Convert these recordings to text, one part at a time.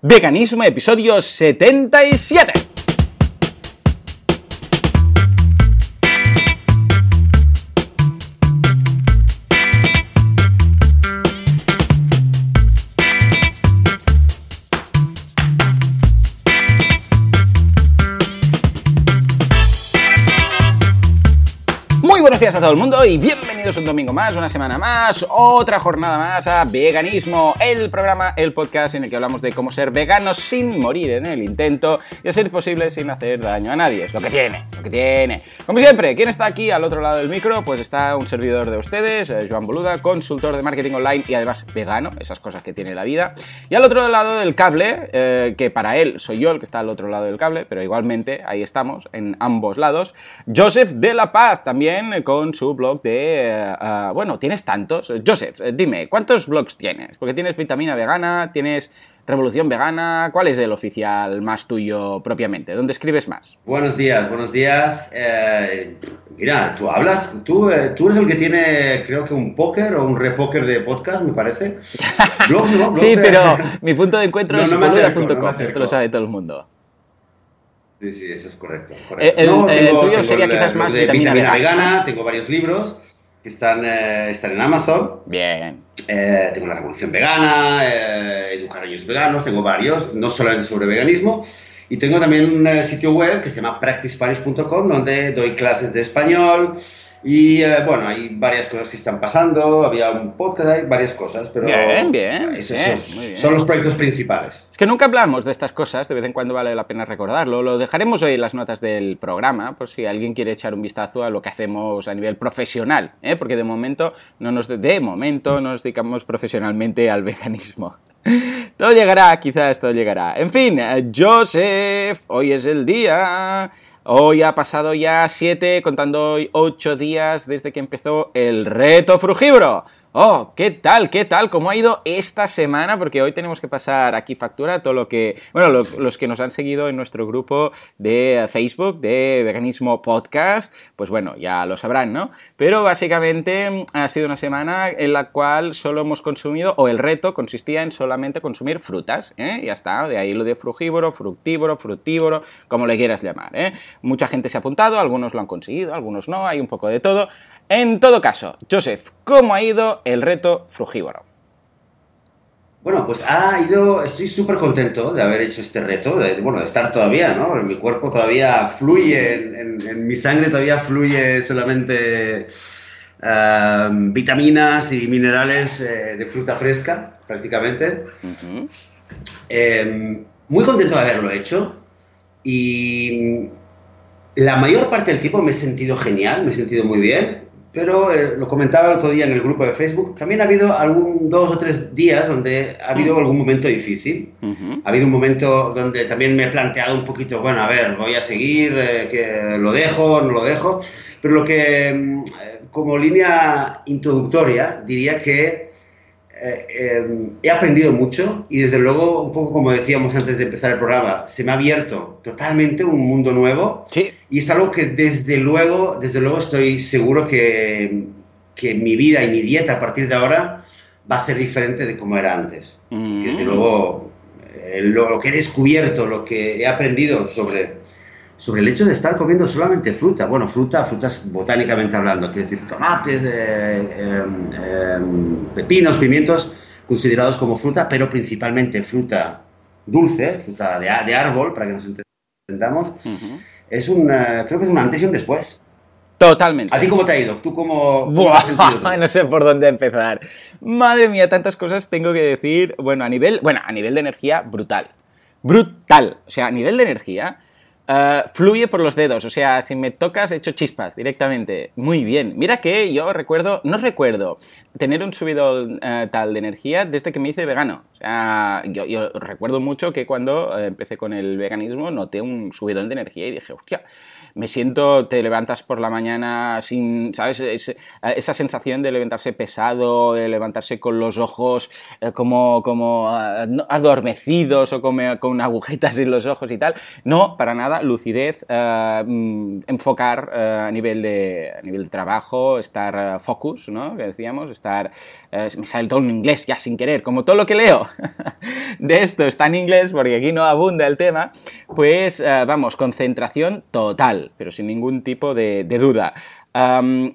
Veganismo, episodio 77. A todo el mundo y bienvenidos un domingo más, una semana más, otra jornada más a Veganismo, el programa, el podcast en el que hablamos de cómo ser veganos sin morir en el intento y ser posible sin hacer daño a nadie. Es lo que tiene, lo que tiene. Como siempre, ¿quién está aquí al otro lado del micro? Pues está un servidor de ustedes, eh, Joan Boluda, consultor de marketing online y además vegano, esas cosas que tiene la vida. Y al otro lado del cable, eh, que para él soy yo el que está al otro lado del cable, pero igualmente ahí estamos, en ambos lados, Joseph de la Paz, también con su blog de... eh, ah, bueno, tienes tantos. Joseph, eh, dime, ¿cuántos blogs tienes? Porque tienes Vitamina Vegana, tienes Revolución Vegana, ¿cuál es el oficial más tuyo propiamente? ¿Dónde escribes más? Buenos días, buenos días. Eh, mira, tú hablas, tú, eh, tú eres el que tiene, creo que un póker o un repóker de podcast, me parece. Blog, ¿no? Blog, sí, pero mi punto de encuentro No, es no boluda.com, esto lo sabe todo el mundo. Sí, sí, eso es correcto. Eh, correcto. el- el tuyo sería el quizás más de vitamina vitamina vegana. tengo varios libros que están, eh, están en Amazon. Bien. Eh, tengo la Revolución Vegana, eh, Educar a Niños Veganos, tengo varios, no solamente sobre veganismo. Y tengo también un eh, sitio web que se llama practicespanish.com donde doy clases de español. Y eh, bueno, hay varias cosas que están pasando, había un podcast, hay varias cosas, pero Bien, bien, esos bien, son- bien. son los proyectos principales. Es que nunca hablamos de estas cosas, de vez en cuando vale la pena recordarlo. Lo dejaremos hoy en las notas del programa, por si alguien quiere echar un vistazo a lo que hacemos a nivel profesional, ¿eh? porque de momento no nos de momento no nos dedicamos profesionalmente al veganismo. Todo llegará, quizás todo llegará. En fin, eh, Joseph, hoy es el día. Hoy ha pasado ya siete, contando hoy ocho días desde que empezó el reto frugívoro. Oh, ¿qué tal? ¿Qué tal? ¿Cómo ha ido esta semana? Porque hoy tenemos que pasar aquí factura todo lo que... Bueno, lo- los que nos han seguido en nuestro grupo de Facebook de Veganismo Podcast, pues bueno, ya lo sabrán, ¿no? Pero básicamente mm, ha sido una semana en la cual solo hemos consumido, o el reto consistía en solamente consumir frutas, ¿eh? Ya está, de ahí lo de frugívoro, fructívoro, fructívoro, como le quieras llamar, ¿eh? Mucha gente se ha apuntado, algunos lo han conseguido, algunos no, hay un poco de todo. En todo caso, Joseph, ¿cómo ha ido el reto frugívoro? Bueno, pues ha ido, estoy súper contento de haber hecho este reto, de, bueno, de estar todavía, ¿no? Mi cuerpo todavía fluye, en, en- en mi sangre todavía fluye solamente eh, vitaminas y minerales eh, de fruta fresca, prácticamente. Eh, muy contento de haberlo hecho y la mayor parte del tiempo me he sentido genial, me he sentido muy bien, pero eh, lo comentaba el otro día en el grupo de Facebook, también ha habido algún dos o tres días donde ha habido algún momento difícil. Ujú. Ha habido un momento donde también me he planteado un poquito, bueno, a ver, voy a seguir, eh, que lo dejo, no lo dejo, pero lo que mm, eh, como línea introductoria diría que eh, eh, he aprendido mucho y desde luego, un poco como decíamos antes de empezar el programa, se me ha abierto totalmente un mundo nuevo Sí, y es algo que desde luego, desde luego estoy seguro que, que mi vida y mi dieta a partir de ahora va a ser diferente de como era antes. Mm. Y desde luego, eh, lo, lo que he descubierto, lo que he aprendido sobre, sobre el hecho de estar comiendo solamente fruta, bueno, fruta, frutas botánicamente hablando, quiero decir, tomates, eh, em, em, pepinos, pimientos, considerados como fruta, pero principalmente fruta dulce, fruta de, de árbol, para que nos entendamos, es un, eh, creo que es un antes y un después. Totalmente. ¿A ti cómo te ha ido? ¿Tú cómo, cómo Buah, has sentido tú? no sé por dónde empezar. Madre mía, tantas cosas tengo que decir. Bueno, a nivel, bueno, a nivel de energía, brutal. Brutal. O sea, a nivel de energía, eh, fluye por los dedos. O sea, si me tocas, echo chispas directamente. Muy bien. Mira que yo recuerdo, no recuerdo tener un subidón eh, tal de energía desde que me hice vegano. O sea, yo, yo recuerdo mucho que cuando eh, empecé con el veganismo noté un subidón de energía y dije, hostia, me siento, te levantas por la mañana sin, ¿sabes? Es- esa sensación de levantarse pesado, de levantarse con los ojos eh, como, como ah, adormecidos o como, con agujetas en los ojos y tal. No, para nada. lucidez, eh, mm, enfocar eh, a, nivel de, a nivel de trabajo, estar focus, ¿no? Que decíamos, estar... me sale todo en inglés ya sin querer, como todo lo que leo de esto está en inglés porque aquí no abunda el tema, pues vamos, concentración total, pero sin ningún tipo de duda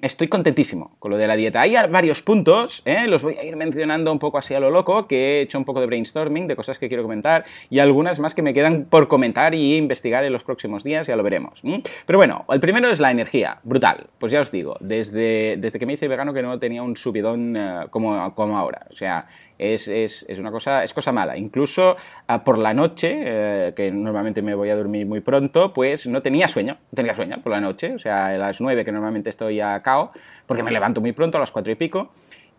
estoy contentísimo con lo de la dieta. Hay varios puntos, ¿eh? los voy a ir mencionando un poco así a lo loco, que he hecho un poco de brainstorming de cosas que quiero comentar y algunas más que me quedan por comentar y investigar en los próximos días, ya lo veremos. Pero bueno, el primero es la energía, brutal. Pues ya os digo, desde, desde que me hice vegano que no tenía un subidón eh, como, como ahora. O sea, es, es, es, una cosa, es cosa mala. Incluso ah, por la noche, eh, que normalmente me voy a dormir muy pronto, pues no tenía sueño, no tenía sueño por la noche, o sea, a las 9 que normalmente estoy a cao, porque me levanto muy pronto a las 4 y pico,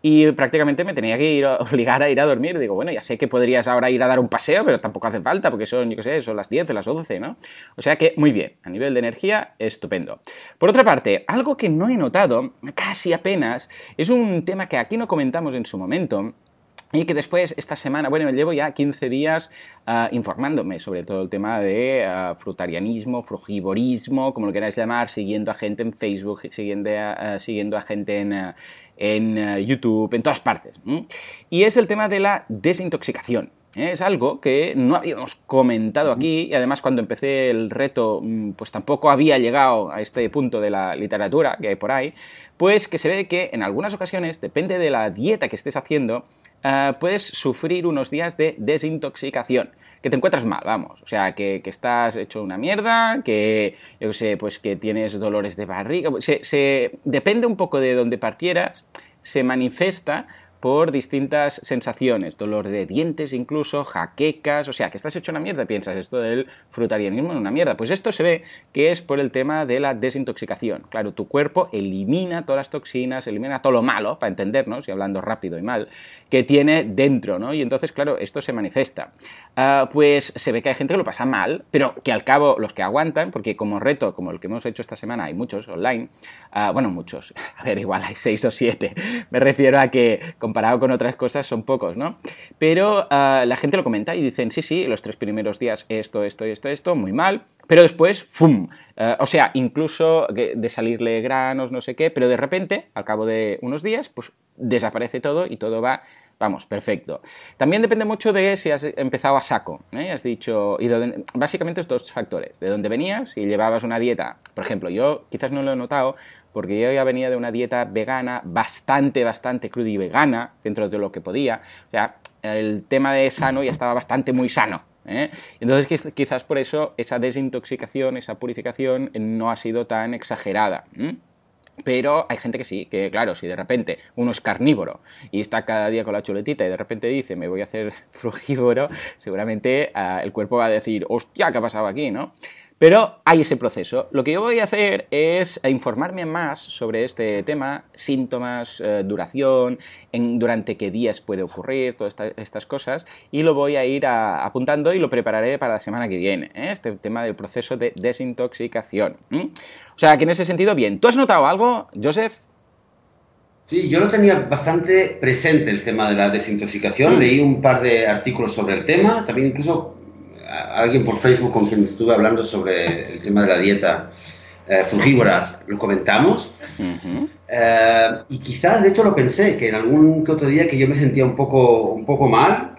y prácticamente me tenía que ir, obligar a ir a dormir. Digo, bueno, ya sé que podrías ahora ir a dar un paseo, pero tampoco hace falta, porque son, yo qué sé, son las 10, las 11, ¿no? O sea que, muy bien, a nivel de energía, estupendo. Por otra parte, algo que no he notado, casi apenas, es un tema que aquí no comentamos en su momento, y que después, esta semana, bueno, llevo ya 15 días ah, informándome sobre todo el tema de ah, frutarianismo, frugivorismo, como lo queráis llamar, siguiendo a gente en Facebook, siguiendo a, siguiendo a gente en, en YouTube, en todas partes. Y es el tema de la desintoxicación. Es algo que no habíamos comentado aquí y además cuando empecé el reto mm, pues tampoco había llegado a este punto de la literatura que hay por ahí, pues que se ve que en algunas ocasiones, depende de la dieta que estés haciendo, eh, puedes sufrir unos días de desintoxicación, que te encuentras mal, vamos, o sea, que, estás hecho una mierda, que, yo sé, pues que tienes dolores de barriga, se, depende un poco de donde partieras, se manifiesta por distintas sensaciones, dolor de dientes incluso, jaquecas, o sea, que estás hecho una mierda, piensas esto del frutarianismo es una mierda. Pues esto se ve que es por el tema de la desintoxicación. Claro, tu cuerpo elimina todas las toxinas, elimina todo lo malo, para entendernos, y hablando rápido y mal, que tiene dentro, ¿no? Y entonces, claro, esto se manifiesta. Ah, pues se ve que hay gente que lo pasa mal, pero que al cabo los que aguantan, porque como reto, como el que hemos hecho esta semana, hay muchos online, ah, bueno, muchos, a ver, igual hay seis o siete, me refiero a que comparado con otras cosas son pocos, ¿no? Pero ah, la gente lo comenta y dicen, sí, sí, los tres primeros días esto, esto, esto, esto, muy mal, pero después, ¡fum! Ah, o sea, incluso de salirle granos, no sé qué, pero de repente, al cabo de unos días, pues desaparece todo y todo va Vamos, perfecto. También depende mucho de si has empezado a saco. ¿eh? Has dicho. Y básicamente es dos factores. De dónde venías y llevabas una dieta. Por ejemplo, yo quizás no lo he notado porque yo ya venía de una dieta vegana bastante, bastante cruda y vegana dentro de lo que podía. O sea, el tema de sano ya estaba bastante muy sano. ¿eh? Entonces quizás por eso esa desintoxicación, esa purificación no ha sido tan exagerada. Pero hay gente que sí, que claro, si de repente uno es carnívoro y está cada día con la chuletita y de repente dice me voy a hacer frugívoro, seguramente ah, el cuerpo va a decir, hostia, ¿qué ha pasado aquí? ¿no? Pero hay ese proceso. Lo que yo voy a hacer es informarme más sobre este tema, síntomas, eh, duración, en, durante qué días puede ocurrir, todas estas cosas, y lo voy a ir apuntando y lo prepararé para la semana que viene, ¿eh? este tema del proceso de desintoxicación. O sea, que en ese sentido, bien. ¿Tú has notado algo, Joseph? Sí, yo lo tenía bastante presente el tema de la desintoxicación. Mm. Leí un par de artículos sobre el tema, también incluso alguien por Facebook con quien estuve hablando sobre el tema de la dieta eh, frugívora, lo comentamos. Eh, y quizás, de hecho, lo pensé, que en algún que otro día que yo me sentía un poco, un poco mal,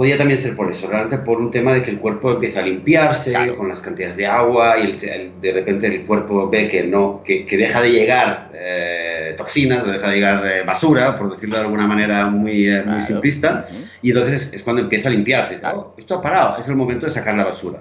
podía también ser por eso, realmente por un tema de que el cuerpo empieza a limpiarse con las cantidades de agua y de repente el cuerpo ve que no que, deja de llegar eh, toxinas, deja de llegar eh, basura, por decirlo de alguna manera muy, eh, muy simplista, y entonces es cuando empieza a limpiarse. Oh, esto ha parado, es el momento de sacar la basura.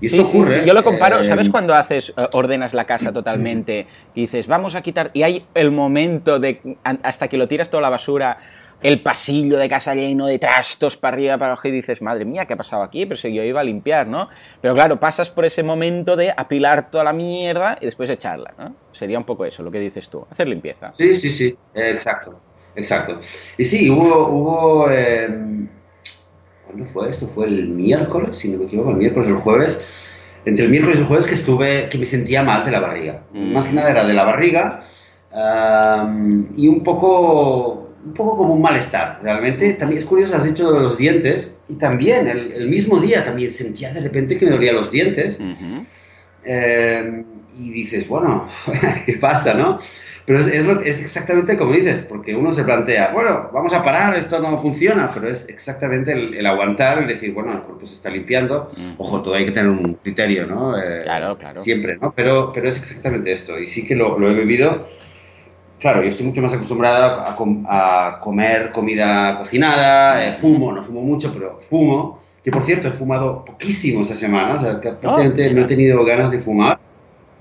Y esto ocurre. Yo lo comparo, ¿sabes cuando haces, ordenas la casa totalmente y dices, vamos a quitar, y hay el momento de, hasta que lo tiras toda la basura, el pasillo de casa lleno de trastos para arriba, para abajo y dices, madre mía, ¿qué ha pasado aquí? Pero si yo iba a limpiar, ¿no? Pero claro, pasas por ese momento de apilar toda la mierda y después echarla, ¿no? Sería un poco eso, lo que dices tú, hacer limpieza. Sí, sí, sí, exacto, exacto. Y sí, hubo, hubo eh, ¿cuándo fue esto? Fue el miércoles, si no me equivoco, el miércoles o el jueves, entre el miércoles y el jueves que estuve, que me sentía mal de la barriga. Mm. Más que nada era de la barriga y un poco un poco como un malestar, realmente. También es curioso, has dicho de los dientes, y también el, mismo día también sentía de repente que me dolían los dientes. eh, y dices, bueno, ¿qué pasa, no? Pero es, es, lo, es, exactamente como dices, porque uno se plantea, bueno, vamos a parar, esto no funciona, pero es exactamente el, el aguantar, el decir, bueno, el cuerpo se está limpiando. Mm. Ojo, todo hay que tener un criterio, ¿no? Eh, claro, claro. Siempre, ¿no? Pero, pero es exactamente esto. Y sí que lo, lo he vivido. Claro, yo estoy mucho más acostumbrado a, com a comer comida cocinada, eh, fumo, no fumo mucho, pero fumo. Que por cierto, he fumado poquísimo esta semana, o sea, que prácticamente oh, no he tenido ganas de fumar.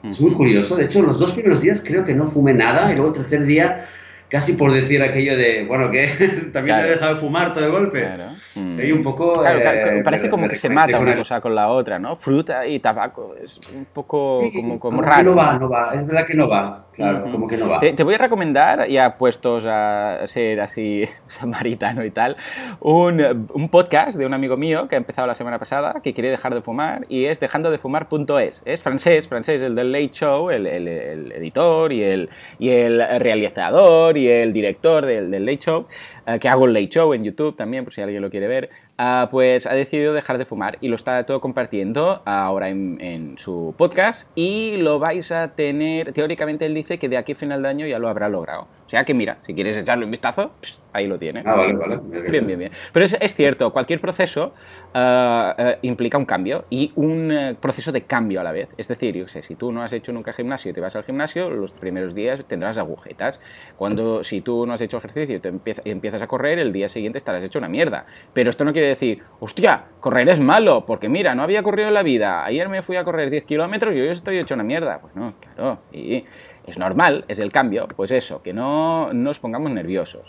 Es muy curioso. De hecho, los dos primeros días creo que no fumé nada y luego el tercer día casi por decir aquello de, bueno, que también claro. te he dejado de fumar todo de golpe. Claro. Mm. Y un poco... Claro, eh, parece como que se mata una cosa con la otra, ¿no? Fruta y tabaco, es un poco sí, como, como, como raro. Que no va, no va, es verdad que no va. Claro, como que no va. Te, te, voy a recomendar, ya puestos a ser así samaritano y tal, un, un, podcast de un amigo mío que ha empezado la semana pasada, que quiere dejar de fumar, y es dejandodefumar.es. Es francés, francés, el del Late Show, el, el, el editor y el, y el realizador y el director del, del Late Show, uh, que hago el Late Show en YouTube también, por si alguien lo quiere ver, uh, pues ha decidido dejar de fumar y lo está todo compartiendo ahora en, en, su podcast y lo vais a tener, teóricamente él dice que de aquí a final de año ya lo habrá logrado. O sea que mira, si quieres echarle un vistazo, pss, ahí lo tiene. Ah, vale, vale. Bien, bien, bien. Pero es, es cierto, cualquier proceso uh, uh, implica un cambio y un uh, proceso de cambio a la vez. Es decir, yo sé, si tú no has hecho nunca gimnasio y te vas al gimnasio, los primeros días tendrás agujetas. Cuando si tú no has hecho ejercicio y te empieza, y empiezas a correr, el día siguiente estarás hecho una mierda. Pero esto no quiere decir, hostia, correr es malo, porque mira, no había corrido en la vida. Ayer me fui a correr 10 kilómetros y hoy estoy hecho una mierda. Pues no, claro. Y es normal, es el cambio, pues eso, que no nos pongamos nerviosos.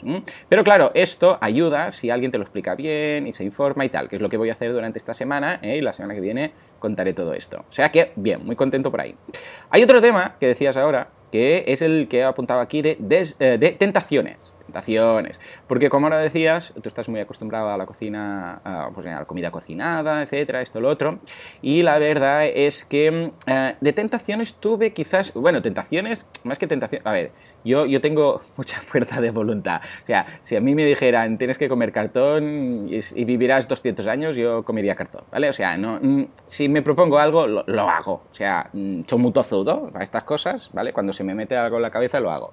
Pero claro, esto ayuda si alguien te lo explica bien y se informa y tal, que es lo que voy a hacer durante esta semana ¿eh? y la semana que viene contaré todo esto. O sea que, bien, muy contento por ahí. Hay otro tema que decías ahora, que es el que he apuntado aquí de, eh, de tentaciones tentaciones. Porque como ahora decías, tú estás muy acostumbrado a la cocina, a, pues, a la comida cocinada, etcétera, esto, lo otro. Y la verdad es que eh, de tentaciones tuve quizás, bueno, tentaciones, más que tentaciones, a ver, yo, yo tengo mucha fuerza de voluntad. O sea, si a mí me dijeran tienes que comer cartón y, vivirás 200 años, yo comería cartón, ¿vale? O sea, no, mm, si me propongo algo, lo, lo hago. O sea, mm, soy muy tozudo para estas cosas, ¿vale? Cuando se me mete algo en la cabeza, lo hago.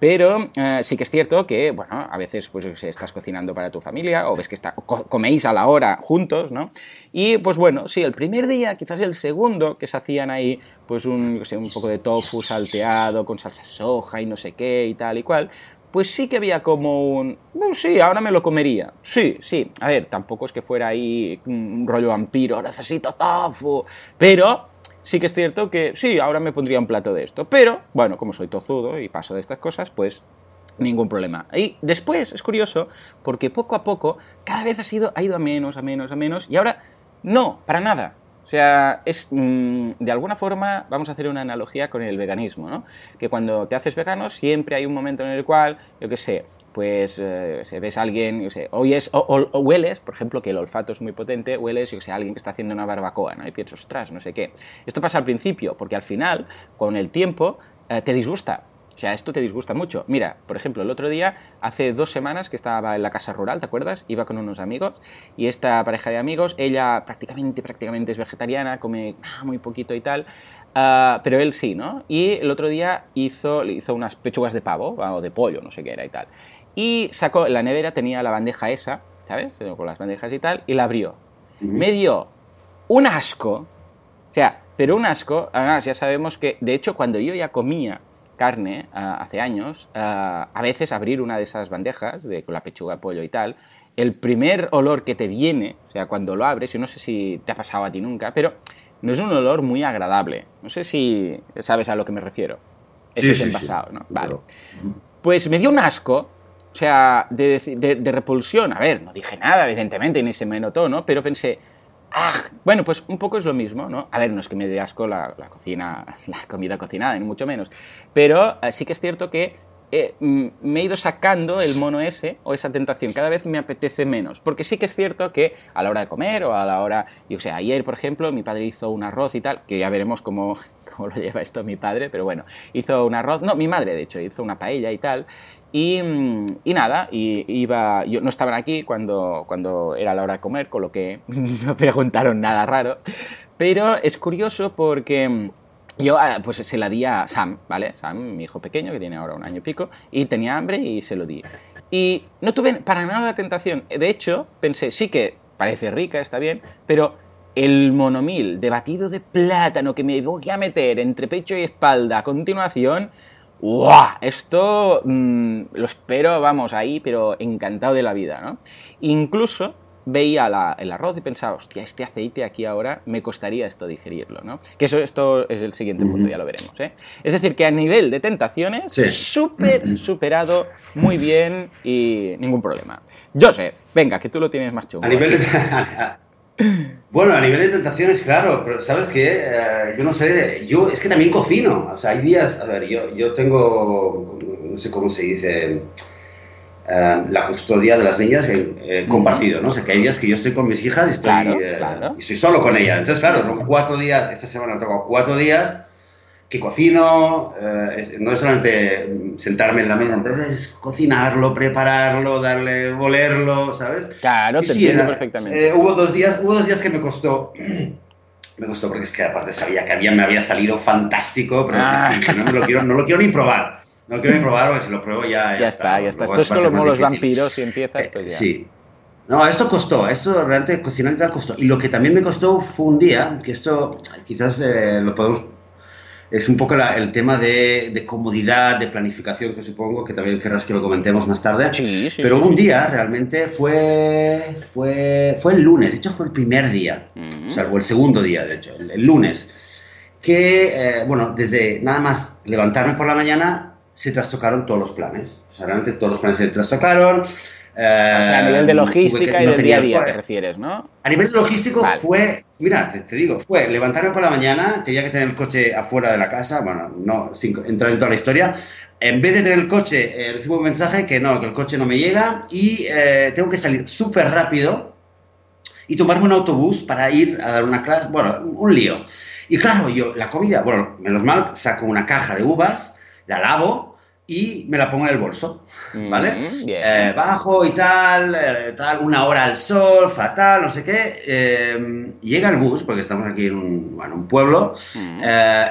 Pero eh, sí que es cierto que, bueno, a veces pues estás cocinando para tu familia o ves que está, co coméis a la hora juntos, ¿no? Y pues bueno, sí, el primer día, quizás el segundo, que se hacían ahí pues un, un poco de tofu salteado con salsa soja y no sé qué y tal y cual, pues sí que había como un... Sí, ahora me lo comería. Sí, sí. A ver, tampoco es que fuera ahí un rollo vampiro, necesito tofu. Pero sí que es cierto que sí, ahora me pondría un plato de esto, pero bueno, como soy tozudo y paso de estas cosas, pues ningún problema. Y después es curioso porque poco a poco cada vez ha, sido, ha ido a menos, a menos, a menos y ahora no, para nada. O sea, es mmm, de alguna forma, vamos a hacer una analogía con el veganismo, ¿no? Que cuando te haces vegano siempre hay un momento en el cual, yo qué sé, pues eh, se ves a alguien, yo sé, oyes o, o, o, hueles, por ejemplo, que el olfato es muy potente, hueles, yo sé, a alguien que está haciendo una barbacoa, ¿no? Y piensas, ostras, no sé qué. Esto pasa al principio, porque al final, con el tiempo, eh, te disgusta. O sea, esto te disgusta mucho. Mira, por ejemplo, el otro día, hace dos semanas que estaba en la casa rural, ¿te acuerdas? Iba con unos amigos y esta pareja de amigos, ella prácticamente, prácticamente es vegetariana, come ah, muy poquito y tal, uh, pero él sí, ¿no? Y el otro día hizo, hizo unas pechugas de pavo, o de pollo, no sé qué era y tal. Y sacó, en la nevera tenía la bandeja esa, ¿sabes? Con las bandejas y tal, y la abrió. Uh -huh. Me dio un asco, o sea, pero un asco, además ya sabemos que, de hecho, cuando yo ya comía carne uh, hace años, uh, a veces abrir una de esas bandejas de, con la pechuga de pollo y tal, el primer olor que te viene, o sea, cuando lo abres, yo no sé si te ha pasado a ti nunca, pero no es un olor muy agradable. No sé si sabes a lo que me refiero. Eso sí, es sí, el pasado, sí. ¿no? Vale. Pues me dio un asco, o sea, de, de, de, repulsión. A ver, no dije nada, evidentemente, ni se me notó, ¿no? Pero pensé, Ah, bueno, pues un poco es lo mismo, ¿no? A ver, no es que me dé asco la, la cocina, la comida cocinada, ni mucho menos. Pero eh, sí que es cierto que eh, me he ido sacando el mono ese o esa tentación. Cada vez me apetece menos. Porque sí que es cierto que a la hora de comer o a la hora, yo sé, ayer, por ejemplo, mi padre hizo un arroz y tal, que ya veremos cómo, cómo lo lleva esto mi padre, pero bueno, hizo un arroz, no, mi madre de hecho, hizo una paella y tal. Y, y, nada, y iba, yo no estaban aquí cuando, cuando era la hora de comer, con lo que no preguntaron nada raro. Pero es curioso porque yo ah, pues se la di a Sam, ¿vale? Sam, mi hijo pequeño, que tiene ahora un año y pico, y tenía hambre y se lo di. Y no tuve para nada la tentación. De hecho, pensé, sí que parece rica, está bien, pero el monomil de batido de plátano que me voy a meter entre pecho y espalda a continuación, ¡guau! Esto mm, lo espero, vamos, ahí, pero encantado de la vida, ¿no? Incluso veía el arroz y pensaba, hostia, este aceite aquí ahora me costaría esto digerirlo, ¿no? Que eso, esto es el siguiente punto, ya lo veremos, ¿eh? Es decir, que a nivel de tentaciones, súper superado, muy bien y ningún problema. Joseph, venga, que tú lo tienes más chulo. A nivel de... Bueno, a nivel de tentaciones, claro, pero sabes que eh, yo no sé, yo es que también cocino, o sea, hay días, a ver, yo, yo tengo, no sé cómo se dice, eh, la custodia de las niñas eh, compartido, ¿no? O sea, que hay días que yo estoy con mis hijas y estoy, y solo con ellas. Entonces, claro, son cuatro días, esta semana tocado cuatro días que cocino, eh, no es solamente sentarme en la mesa, entonces es cocinarlo, prepararlo, darle, volerlo, ¿sabes? Claro, te entiendo perfectamente. Eh, hubo, dos días, hubo dos días que me costó, me costó porque es que aparte sabía que había, me había salido fantástico, pero ah. no, lo quiero, no lo quiero ni probar. No lo quiero ni probar porque si lo pruebo ya. Ya, está, ya está. Esto es como los vampiros y empiezas, pues ya. sí. No, esto costó, esto realmente cocinar y tal costó. Y lo que también me costó fue un día, que esto quizás eh, lo podemos es un poco el tema de, comodidad, de planificación, que supongo que también querrás que lo comentemos más tarde. Sí, sí, Pero un día realmente fue, fue, fue el lunes, de hecho fue el primer día, o sea, el segundo día, de hecho, el, lunes, que, eh, bueno, desde nada más levantarme por la mañana se trastocaron todos los planes. O sea, realmente todos los planes se trastocaron. O sea, a nivel de eh, logística y del día a día te refieres, ¿no? A nivel logístico fue Mira, te, digo, fue levantarme por la mañana, tenía que tener el coche afuera de la casa, bueno, no, sin entrar en toda la historia. En vez de tener el coche, eh, recibo un mensaje que no, que el coche no me llega y eh, tengo que salir súper rápido y tomarme un autobús para ir a dar una clase, bueno, un lío. Y claro, yo, la comida, bueno, menos mal, saco una caja de uvas, la lavo, y me la pongo en el bolso, ¿vale? Mm, eh, bajo y tal, eh, tal, una hora al sol, fatal, no sé qué. Eh, llega el bus, porque estamos aquí en un, bueno, un pueblo, mm.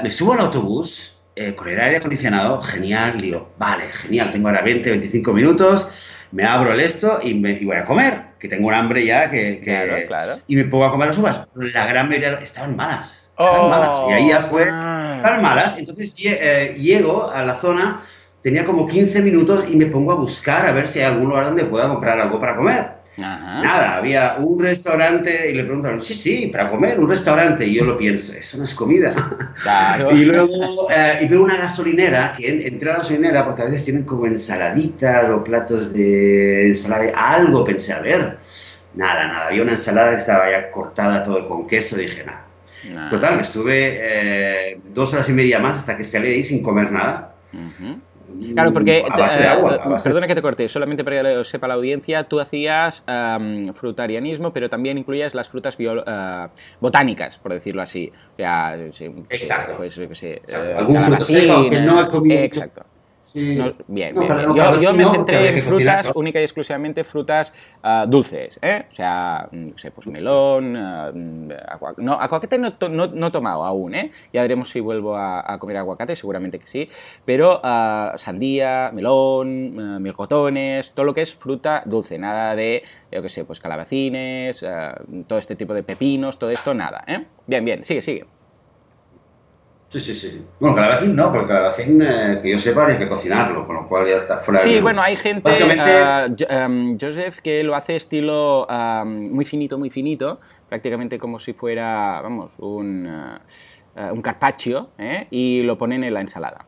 me subo al autobús con el aire acondicionado, genial, digo, vale, genial, tengo ahora 20, 25 minutos, me abro el esto y, me, voy a comer, que tengo un hambre ya, que, claro, claro. y me pongo a comer las uvas. La gran mayoría estaban malas, estaban malas, y ahí ya fue, ah. estaban malas, entonces llego a la zona tenía como 15 minutos y me pongo a buscar a ver si hay algún lugar donde pueda comprar algo para comer. Nada, había un restaurante y le preguntaron, sí, sí, para comer, un restaurante. Y yo lo pienso, eso no es comida. Claro. y luego eh, y veo una gasolinera, que entré a la gasolinera porque a veces tienen como ensaladitas o platos de ensalada, algo pensé, a ver. Nada, nada, había una ensalada que estaba ya cortada todo con queso, dije, nada. Total, estuve eh, dos horas y media más hasta que salí ahí sin comer nada. Claro, porque, eh, perdona que te corte, solamente para que lo sepa la audiencia, tú hacías frutarianismo, pero también incluías las frutas eh, botánicas, por decirlo así. Exacto. Pues, eh, Algún fruto seco que no he comido. Exacto bien, yo, me centré en frutas, única y exclusivamente frutas ah, dulces, ¿eh? O sea, no sé, pues melón, uh, no, aguacate no, no, he tomado aún, ¿eh? Ya veremos si vuelvo a, comer aguacate, seguramente que sí, pero ah, sandía, melón, melcotones, todo lo que es fruta dulce, nada de, yo qué sé, pues calabacines, todo este tipo de pepinos, todo esto, nada, ¿eh? Bien, bien, sigue, sigue. Sí, sí, sí. Bueno, calabacín no, porque calabacín, eh, que yo sepa, hay que cocinarlo, con lo cual ya está fuera Sí, bueno, hay gente, uh, um, Joseph, que lo hace estilo um, muy finito, muy finito, prácticamente como si fuera, vamos, un, uh, un carpaccio, ¿eh? y lo ponen en la ensalada.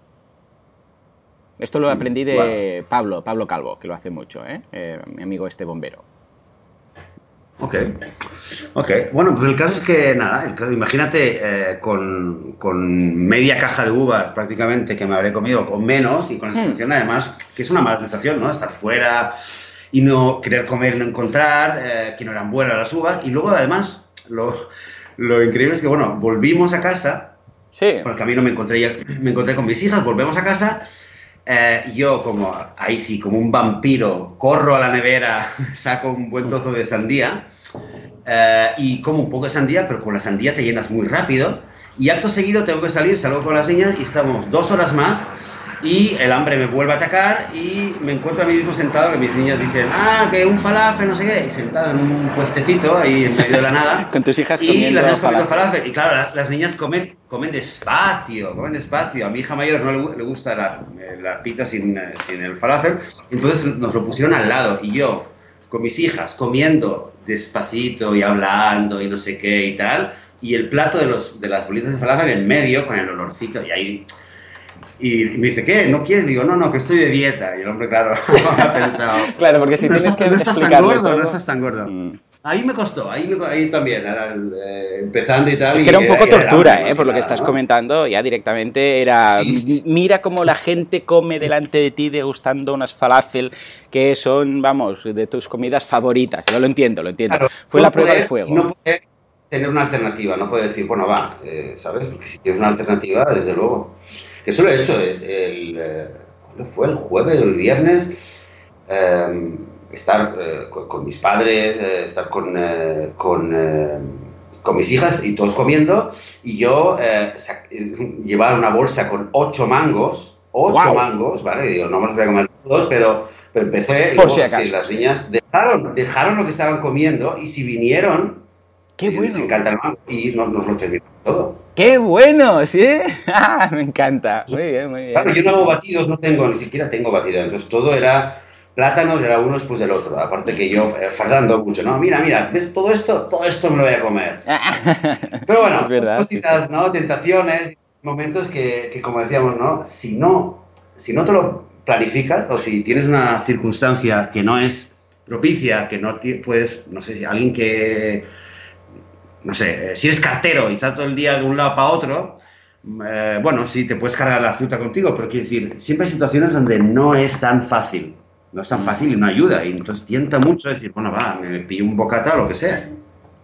Esto lo aprendí de Pablo, Pablo Calvo, que lo hace mucho, ¿eh? ¿eh? mi amigo este bombero. Ok, ok. Bueno, pues el caso es que, nada, imagínate eh, con, media caja de uvas prácticamente que me habré comido, con menos, y con la hmm. sensación además, que es una mala sensación, ¿no? Estar fuera y no querer comer y no encontrar, eh, que no eran buenas las uvas, y luego además, lo, lo increíble es que, bueno, volvimos a casa, sí. por el camino me encontré, me encontré con mis hijas, volvemos a casa eh, yo como, ahí sí, como un vampiro, corro a la nevera, saco un buen trozo de sandía eh, y como un poco de sandía, pero con la sandía te llenas muy rápido. Y acto seguido tengo que salir, salgo con las niñas y estamos dos horas más y el hambre me vuelve a atacar y me encuentro a mí mismo sentado que mis niñas dicen, ah, que un falafel, no sé qué, y sentado en un puestecito ahí en medio de la nada. Con tus hijas Y las niñas comiendo falafel. Y claro, las, niñas comen, comen despacio, comen despacio. A mi hija mayor no le, gusta la, la pita sin, sin el falafel, entonces nos lo pusieron al lado y yo con mis hijas comiendo despacito y hablando y no sé qué y tal, y el plato de, los, de las bolitas de falafel en medio con el olorcito y ahí y me dice, ¿qué? ¿No quieres? Digo, no, no, que estoy de dieta. Y el hombre, claro, ha pensado. claro, porque si tienes que no estás tan gordo, no estás tan gordo. Mm. Ahí me costó, ahí, me, ahí también, eh, empezando y tal. Es que era un poco tortura, ¿eh? Por lo que estás comentando, ya directamente era. Mira cómo la gente come delante de ti degustando unas falafel que son, vamos, de tus comidas favoritas. Yo lo entiendo, lo entiendo. Fue la prueba de fuego. No puede tener una alternativa, no puede decir, bueno, va, eh, ¿sabes? Porque si tienes una alternativa, desde luego que eso lo he hecho el, eh, fue? El jueves o el viernes, em, estar eh, con, mis padres, eh, estar con, con, mis hijas y todos comiendo, y yo llevaba una bolsa con ocho mangos, ocho mangos, ¿vale? digo, no me los voy a comer todos, pero, pero empecé, Por si acaso. las niñas dejaron, dejaron lo que estaban comiendo, y si vinieron, Qué bueno. Les encanta el mango y nos, nos lo terminamos todo. ¡Qué bueno! ¿Sí? Ah, me encanta. Muy bien, muy bien. Claro, yo no hago batidos, no tengo, ni siquiera tengo batidos. Entonces todo era plátanos, era uno después del otro. Aparte que yo, eh, fardando mucho, ¿no? Mira, mira, ¿ves todo esto? Todo esto me lo voy a comer. Pero bueno, cositas, ¿no? Tentaciones, momentos que, que, como decíamos, ¿no? Si no, si no te lo planificas o si tienes una circunstancia que no es propicia, que no puedes, no sé si alguien que no sé, eh, si eres cartero y estás todo el día de un lado para otro, eh, bueno, sí, te puedes cargar la fruta contigo, pero quiero decir, siempre hay situaciones donde no es tan fácil, no es tan fácil y no ayuda, y entonces tienta mucho decir, bueno, va, me pillo un bocata o lo que sea.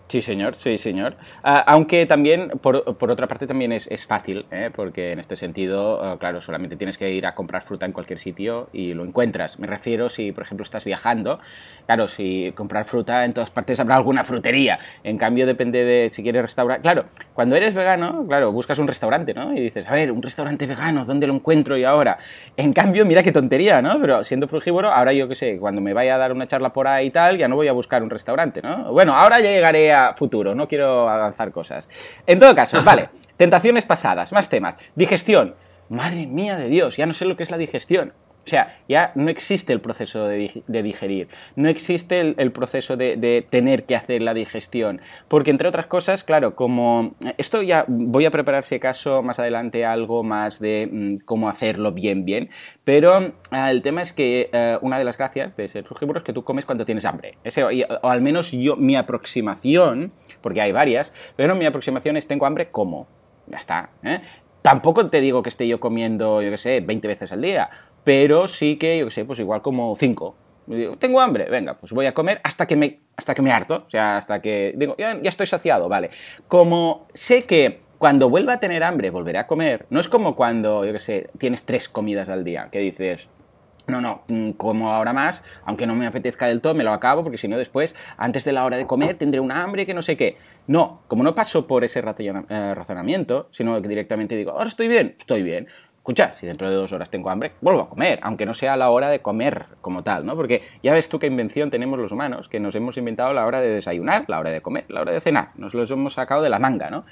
Sí, señor, sí, señor. Ah, aunque también, por, por, otra parte, también es, es fácil, ¿eh? porque en este sentido, ah, claro, solamente tienes que ir a comprar fruta en cualquier sitio y lo encuentras. Me refiero si, por ejemplo, estás viajando, claro, si comprar fruta en todas partes habrá alguna frutería. En cambio, depende de si quieres restaurar. Claro, cuando eres vegano, claro, buscas un restaurante, ¿no? Y dices, a ver, un restaurante vegano, ¿dónde lo encuentro y ahora? En cambio, mira qué tontería, ¿no? Pero siendo frugívoro, ahora yo qué sé, cuando me vaya a dar una charla por ahí y tal, ya no voy a buscar un restaurante, ¿no? Bueno, ahora ya llegaré a futuro, no quiero avanzar cosas. En todo caso, vale, tentaciones pasadas, más temas. Digestión. Madre mía de Dios, ya no sé lo que es la digestión. O sea, ya no existe el proceso de, digerir, no existe el, proceso de, tener que hacer la digestión, porque entre otras cosas, claro, como esto ya voy a preparar si acaso más adelante algo más de mm, cómo hacerlo bien, bien, pero ah, el tema es que eh, una de las gracias de ser frugívoro es que tú comes cuando tienes hambre, o, al menos yo, mi aproximación, porque hay varias, pero mi aproximación es tengo hambre, como. Ya está. ¿eh? Tampoco te digo que esté yo comiendo, yo qué sé, 20 veces al día pero sí que, yo qué sé, pues igual como cinco. Tengo hambre, venga, pues voy a comer hasta que me, hasta que me harto, o sea, hasta que digo, ya, ya estoy saciado, vale. Como sé que cuando vuelva a tener hambre volveré a comer, no es como cuando, yo qué sé, tienes tres comidas al día, que dices, no, no, mm, como ahora más, aunque no me apetezca del todo, me lo acabo, porque si no después, antes de la hora de comer, tendré una hambre que no sé qué. No, como no paso por ese eh, razonamiento, sino que directamente digo, ahora estoy bien, estoy bien escucha, si dentro de dos horas tengo hambre, vuelvo a comer, aunque no sea la hora de comer como tal, ¿no? Porque ya ves tú qué invención tenemos los humanos, que nos hemos inventado la hora de desayunar, la hora de comer, la hora de cenar, nos los hemos sacado de la manga, ¿no?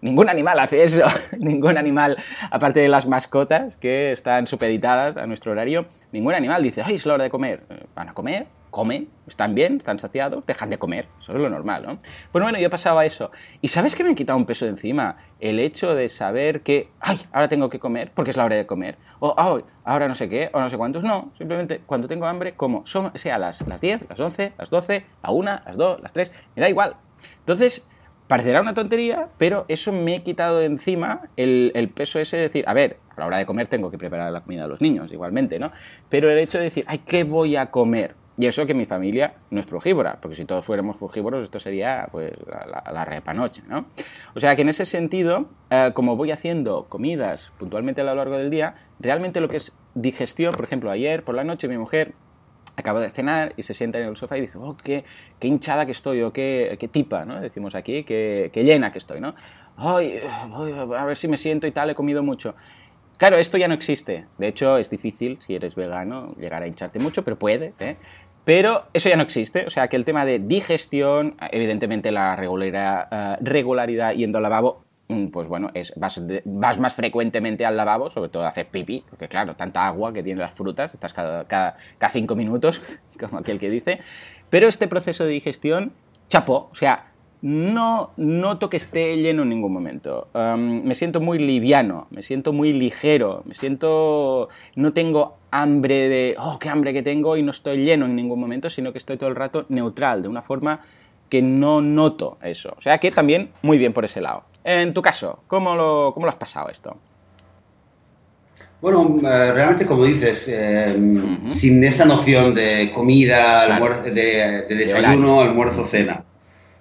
Ningún animal hace eso, ningún animal, aparte de las mascotas que están supeditadas a nuestro horario, ningún animal dice, ay, es la hora de comer. Eh, van a comer, comen, están bien, están saciados, dejan de comer. Eso es lo normal, ¿no? Pues bueno, yo pasaba eso. ¿Y sabes que me han quitado un peso de encima? El hecho de saber que, ay, ahora tengo que comer porque es la hora de comer. O, ay, ahora no sé qué, o no sé cuántos. No, simplemente cuando tengo hambre, como. sea las, las 10, las 11, las 12, la 1, las 2, las 3, me da igual. Entonces, parecerá una tontería, pero eso me he quitado de encima el, el, peso ese de decir, a ver, a la hora de comer tengo que preparar la comida a los niños, igualmente, ¿no? Pero el hecho de decir, ay, ¿qué voy a comer? Y eso que mi familia no es frugívora, porque si todos fuéramos frugívoros esto sería pues la, la, repanoche, ¿no? O sea que en ese sentido, eh, como voy haciendo comidas puntualmente a lo largo del día, realmente lo que es digestión, por ejemplo, ayer por la noche mi mujer acabo de cenar y se sienta en el sofá y dice, oh, qué, qué hinchada que estoy, o qué, qué tipa, ¿no? Decimos aquí, qué, qué llena que estoy, ¿no? Ay, a ver si me siento y tal, he comido mucho. Claro, esto ya no existe. De hecho, es difícil, si eres vegano, llegar a hincharte mucho, pero puedes, ¿eh? Pero eso ya no existe. O sea, que el tema de digestión, evidentemente la regularidad, regularidad yendo al lavabo, pues bueno, es, vas, más frecuentemente al lavabo, sobre todo a hacer pipí, porque claro, tanta agua que tienen las frutas, estás cada, cada, cada cinco minutos, como aquel que dice. Pero este proceso de digestión, chapo, o sea, no noto que esté lleno en ningún momento. Me siento muy liviano, me siento muy ligero, me siento... No tengo hambre de... ¡Oh, qué hambre que tengo! Y no estoy lleno en ningún momento, sino que estoy todo el rato neutral, de una forma que no noto eso. O sea que también muy bien por ese lado. En tu caso, ¿cómo lo, cómo lo has pasado esto? Bueno, eh, realmente como dices, eh, uh -huh. sin esa noción de comida, claro. almuerzo, de, de, desayuno, de almuerzo, cena.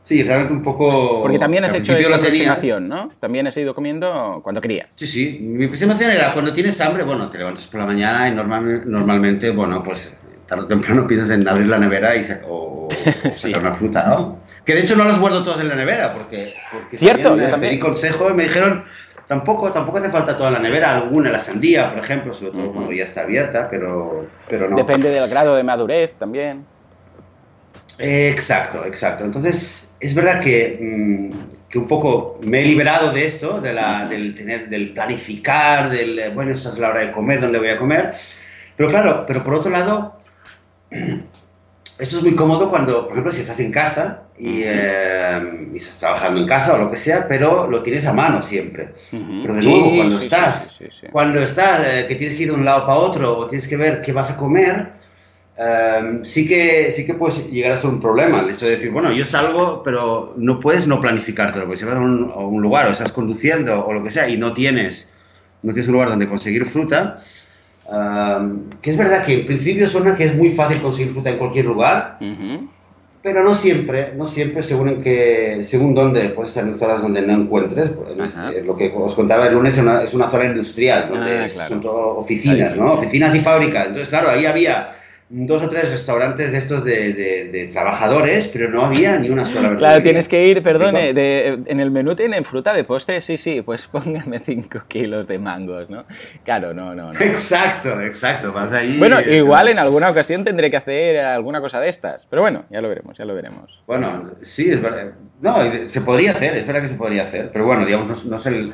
Sí, realmente un poco... Porque también has hecho esta aproximación, ¿no? También has ido comiendo cuando quería. Sí, sí. Mi aproximación era cuando tienes hambre, bueno, te levantas por la mañana y normal, normalmente, bueno, pues tarde o temprano piensas en abrir la nevera y sacar, o, o sí. sacar una fruta, ¿no? Que de hecho no los guardo todos en la nevera, porque, porque Cierto, también, yo también. pedí consejo y me dijeron, tampoco, tampoco hace falta toda la nevera, alguna, la sandía, por ejemplo, sobre todo uh -huh. cuando ya está abierta, pero, pero no. Depende del grado de madurez también. Eh, exacto, exacto. Entonces, es verdad que, mmm, que, un poco me he liberado de esto, de la, del, tener, del planificar, del, bueno, esta es la hora de comer, ¿dónde voy a comer? Pero claro, pero por otro lado, esto es muy cómodo cuando, por ejemplo, si estás en casa y, eh, y, estás trabajando en casa o lo que sea, pero lo tienes a mano siempre. Uh -huh. Pero de nuevo, sí, cuando sí, estás, sí, cuando estás, eh, que tienes que ir de un lado para otro o tienes que ver qué vas a comer, Um, sí, que, sí que puedes llegar a ser un problema el hecho de decir, bueno, yo salgo, pero no puedes no planificártelo, porque si vas a un, a un, lugar o estás conduciendo o lo que sea y no tienes, no tienes un lugar donde conseguir fruta, um, que es verdad que en principio suena que es muy fácil conseguir fruta en cualquier lugar, uh -huh. pero no siempre, no siempre, según, en que, según dónde, puedes estar en zonas donde no encuentres, pues, lo que os contaba el lunes es una, es una zona industrial, donde ah, claro. son todo oficinas, ¿no? Oficinas y fábricas, entonces claro, ahí había dos o tres restaurantes de estos de, de, de, trabajadores, pero no había ni una sola verdad. Claro, tienes que ir, perdone, de, en el menú tienen fruta de postre, sí, sí, pues póngame 5 kilos de mangos, ¿no? Claro, no, no, no. Exacto, exacto, vas ahí. Bueno, igual en alguna ocasión tendré que hacer alguna cosa de estas, pero bueno, ya lo veremos, ya lo veremos. Bueno, sí, es verdad. No, se podría hacer, es verdad que se podría hacer, pero bueno, digamos, no, no, es, el,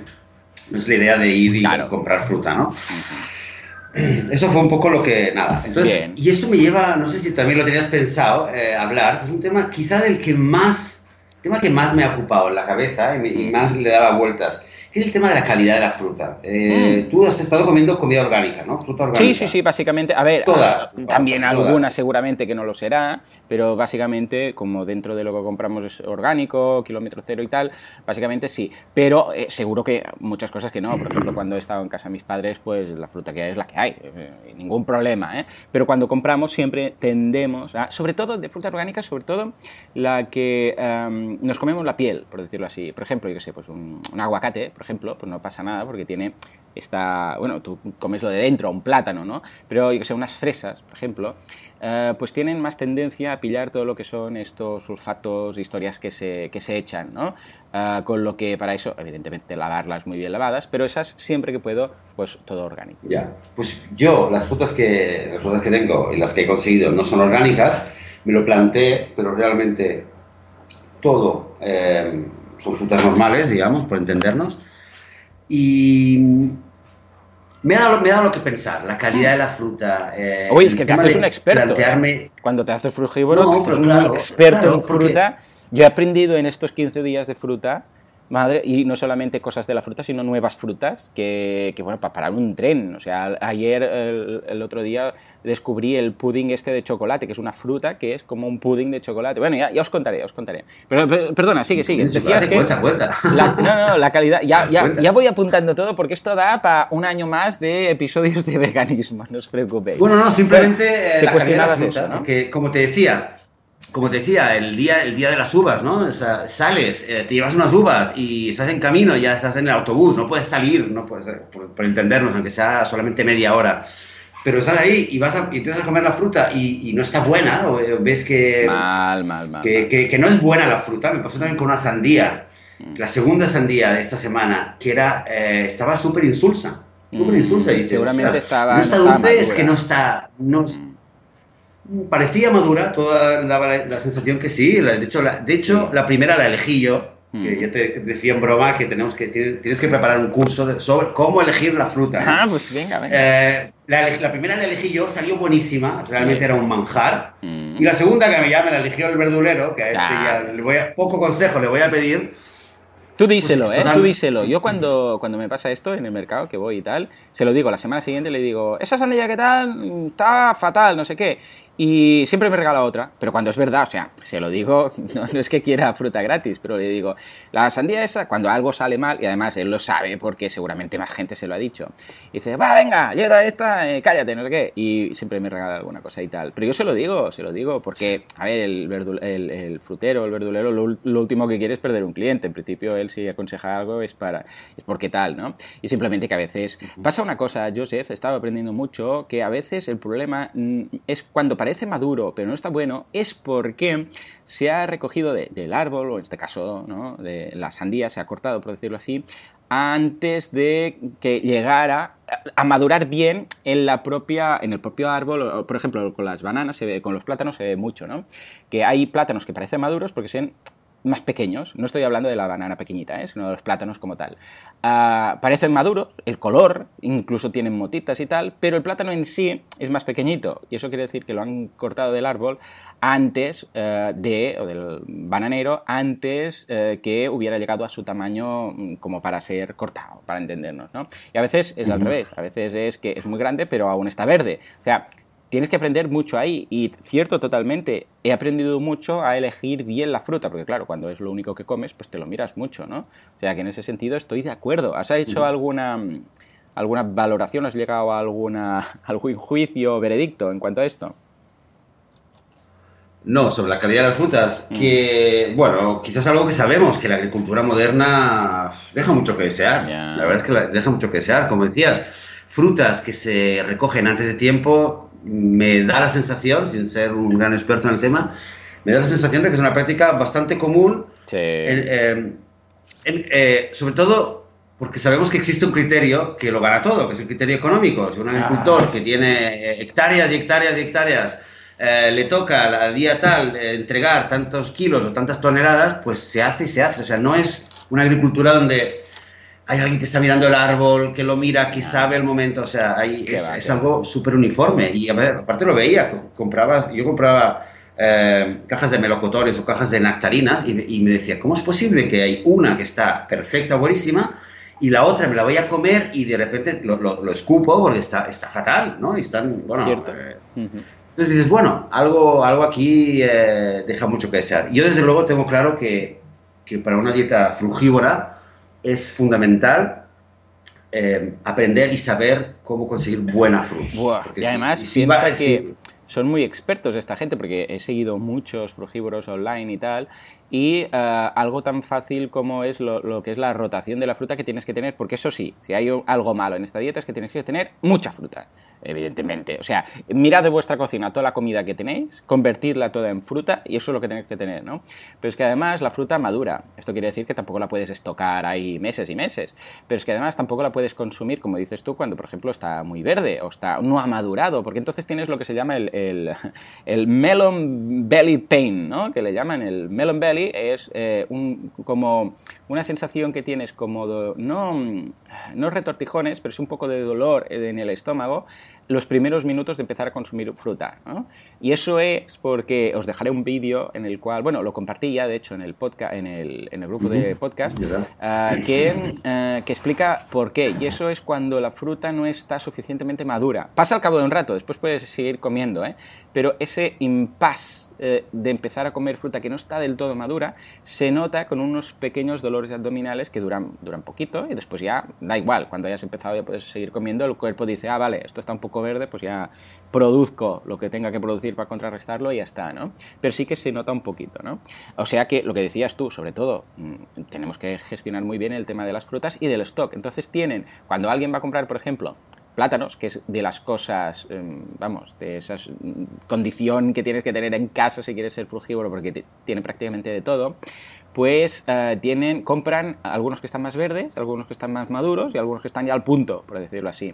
no es la idea de ir y claro. comprar fruta, ¿no? Uh -huh. Eso fue un poco lo que, nada. Entonces, Bien. y esto me lleva, no sé si también lo tenías pensado, eh, hablar, es un tema quizá del que más, tema que más me ha ocupado en la cabeza y, me, y más le daba vueltas que es el tema de la calidad de la fruta. Eh, mm. Tú has estado comiendo comida orgánica, ¿no? Fruta orgánica. Sí, sí, sí, básicamente. A ver, toda, a, también toda. alguna seguramente que no lo será, pero básicamente, como dentro de lo que compramos es orgánico, kilómetro cero y tal, básicamente sí. Pero eh, seguro que muchas cosas que no. Por ejemplo, cuando he estado en casa de mis padres, pues la fruta que hay es la que hay. Eh, ningún problema, ¿eh? Pero cuando compramos siempre tendemos a, sobre todo de fruta orgánica, sobre todo la que um, nos comemos la piel, por decirlo así. Por ejemplo, yo qué sé, pues un, un aguacate, por ejemplo, pues no pasa nada porque tiene esta, bueno, tú comes lo de dentro, un plátano, ¿no? Pero yo que sé, unas fresas, por ejemplo, eh, pues tienen más tendencia a pillar todo lo que son estos sulfatos, historias que se, que se echan, ¿no? Eh, con lo que para eso, evidentemente, lavarlas muy bien lavadas, pero esas siempre que puedo, pues todo orgánico. Ya, pues yo las frutas que, las frutas que tengo y las que he conseguido no son orgánicas, me lo planteé, pero realmente todo eh, son frutas normales, digamos, por entendernos, y me ha, dado, me ha dado lo que pensar, la calidad de la fruta. Eh, Oye, es que te haces un experto. Plantearme... Cuando te haces frugívoro, no, te haces claro, experto claro, en fruta. Yo he aprendido en estos 15 días de fruta madre, y no solamente cosas de la fruta, sino nuevas frutas, que, que bueno, para parar un tren. O sea, ayer, el, el, otro día, descubrí el pudding este de chocolate, que es una fruta que es como un pudding de chocolate. Bueno, ya, ya os contaré, ya os contaré. Pero, pero perdona, sigue, sigue. Decías que... Cuenta, cuenta. La, no, no, la calidad... Ya, ya, ya voy apuntando todo porque esto da para un año más de episodios de veganismo, no os preocupéis. Bueno, no, simplemente eh, te la calidad de la fruta, ¿no? porque, como te decía, como te decía, el día, el día de las uvas, ¿no? O sea, sales, eh, te llevas unas uvas y estás en camino, ya estás en el autobús, no puedes salir, no puedes, por, por, entendernos, aunque sea solamente media hora. pero estás ahí y vas a, y empiezas a comer la fruta y, y no está buena, o eh, ves que, Mal, mal, mal. que, que- que no es buena la fruta. Me pasó también con una sandía, Mm. la segunda sandía de esta semana, que era, eh, estaba súper insulsa. Súper Mm, insulsa. y dices, seguramente "Ostras, estaba- No está dulce, es madura". que no está. No, Mm. Parecía madura, toda daba la, la sensación que sí. la- De hecho, la, de hecho, Sí. la primera la elegí yo. Que Mm. ya te decía en broma que tenemos que tienes, que preparar un curso de- sobre cómo elegir la fruta. Ah, pues venga, venga. Eh, la, primera la elegí yo, salió buenísima, realmente era un manjar. Mm. Y la segunda que me llama la eligió el verdulero, que a este Ah. ya le voy a, poco consejo le voy a pedir. Tú díselo, Pues, ¿eh? total- Tú díselo. Yo cuando, cuando me pasa esto en el mercado, que voy y tal, se lo digo la semana siguiente, le digo, esa sandía que tal, mm, está fatal, no sé qué. Y siempre me regala otra, pero cuando es verdad, o sea, se lo digo, no, no es que quiera fruta gratis, pero le digo, la sandía esa, cuando algo sale mal, y además él lo sabe porque seguramente más gente se lo ha dicho, y dice, va, venga, llega esta, eh, cállate, no sé qué, y siempre me regala alguna cosa y tal. Pero yo se lo digo, se lo digo, porque, a ver, el, verdul- el, el frutero, el verdulero, lo, lo último que quiere es perder un cliente. En principio, él si aconseja algo es para es porque tal, ¿no? Y simplemente que a veces pasa una cosa, Joseph, estaba aprendiendo mucho, que a veces el problema mm, es cuando parece maduro, pero no está bueno, es porque se ha recogido de- del árbol, o en este caso, ¿no? De la sandía, se ha cortado, por decirlo así, antes de que llegara a madurar bien en la propia en el propio árbol por ejemplo con las bananas se con los plátanos se ve mucho no que hay plátanos que parecen maduros porque son más pequeños no estoy hablando de la banana pequeñita ¿eh? sino de los plátanos como tal Ah, parecen maduros el color incluso tienen motitas y tal pero el plátano en sí es más pequeñito y eso quiere decir que lo han cortado del árbol antes eh, de, o del bananero, antes eh, que hubiera llegado a su tamaño mm, como para ser cortado, para entendernos, ¿no? Y a veces es al revés, a veces es que es muy grande pero aún está verde. O sea, tienes que aprender mucho ahí y cierto totalmente, he aprendido mucho a elegir bien la fruta, porque claro, cuando es lo único que comes, pues te lo miras mucho, ¿no? O sea, que en ese sentido estoy de acuerdo. ¿Has hecho alguna alguna valoración, has llegado a alguna algún juicio o veredicto en cuanto a esto? No, sobre la calidad de las frutas, que, bueno, quizás algo que sabemos, que la agricultura moderna deja mucho que desear. La verdad es que deja mucho que desear. Como decías, frutas que se recogen antes de tiempo, me da la sensación, sin ser un gran experto en el tema, me da la sensación de que es una práctica bastante común, Sí. en- eh, en- eh, sobre todo porque sabemos que existe un criterio que lo gana todo, que es el criterio económico. Si un agricultor Ah, que tiene hectáreas y hectáreas y hectáreas eh, le toca al día tal eh, entregar tantos kilos o tantas toneladas, pues se hace y se hace. O sea, no es una agricultura donde hay alguien que está mirando el árbol, que lo mira, que sabe el momento. O sea, hay- es, va, algo súper uniforme. Y a ver, aparte lo veía, co- compraba, yo compraba eh, cajas de melocotones o cajas de nectarinas y, y me decía, ¿cómo es posible que hay una que está perfecta, buenísima? Y la otra me la voy a comer y de repente lo, lo- lo escupo porque está, está fatal, ¿no? Y están, bueno, Cierto. eh, entonces dices, bueno, algo, algo aquí eh, deja mucho que desear. Yo desde luego tengo claro que, que para una dieta frugívora es fundamental eh, aprender y saber cómo conseguir buena fruta. Buah, y si- además si piensa va- que si- son muy expertos esta gente, porque he seguido muchos frugívoros online y tal, y eh, algo tan fácil como es lo, lo que es la rotación de la fruta que tienes que tener, porque eso sí, si hay algo malo en esta dieta es que tienes que tener mucha fruta, evidentemente. O sea, mirad de vuestra cocina toda la comida que tenéis, convertirla toda en fruta, y eso es lo que tenéis que tener, ¿no? Pero es que además la fruta madura. Esto quiere decir que tampoco la puedes estocar ahí meses y meses, pero es que además tampoco la puedes consumir, como dices tú, cuando por ejemplo está muy verde o está no ha madurado, porque entonces tienes lo que se llama el, el, el melon belly pain, ¿no? Que le llaman el melon belly, es eh, un, como una sensación que tienes como, no, no retortijones, pero es un poco de dolor en el estómago los primeros minutos de empezar a consumir fruta. Y eso es porque os dejaré un vídeo en el cual, bueno, lo compartí ya, de hecho, en el podcast, en el, en el grupo de podcast, ah, que, eh, que explica por qué. Y eso es cuando la fruta no está suficientemente madura. Pasa al cabo de un rato, después puedes seguir comiendo, ¿eh? pero ese impasse eh, de empezar a comer fruta que no está del todo madura se nota con unos pequeños dolores abdominales que duran, duran poquito y después ya da igual, cuando hayas empezado ya puedes seguir comiendo, el cuerpo dice, ah, vale, esto está un poco verde, pues ya produzco lo que tenga que producir para contrarrestarlo y ya está, ¿no? Pero sí que se nota un poquito, ¿no? O sea que lo que decías tú, sobre todo, mm, tenemos que gestionar muy bien el tema de las frutas y del stock. Entonces tienen, cuando alguien va a comprar, por ejemplo, plátanos, que es de las cosas, em, vamos, de esa condición que tienes que tener en casa si quieres ser frugívoro, porque tiene prácticamente de todo, pues eh, tienen, compran algunos que están más verdes, algunos que están más maduros y algunos que están ya al punto, por decirlo así.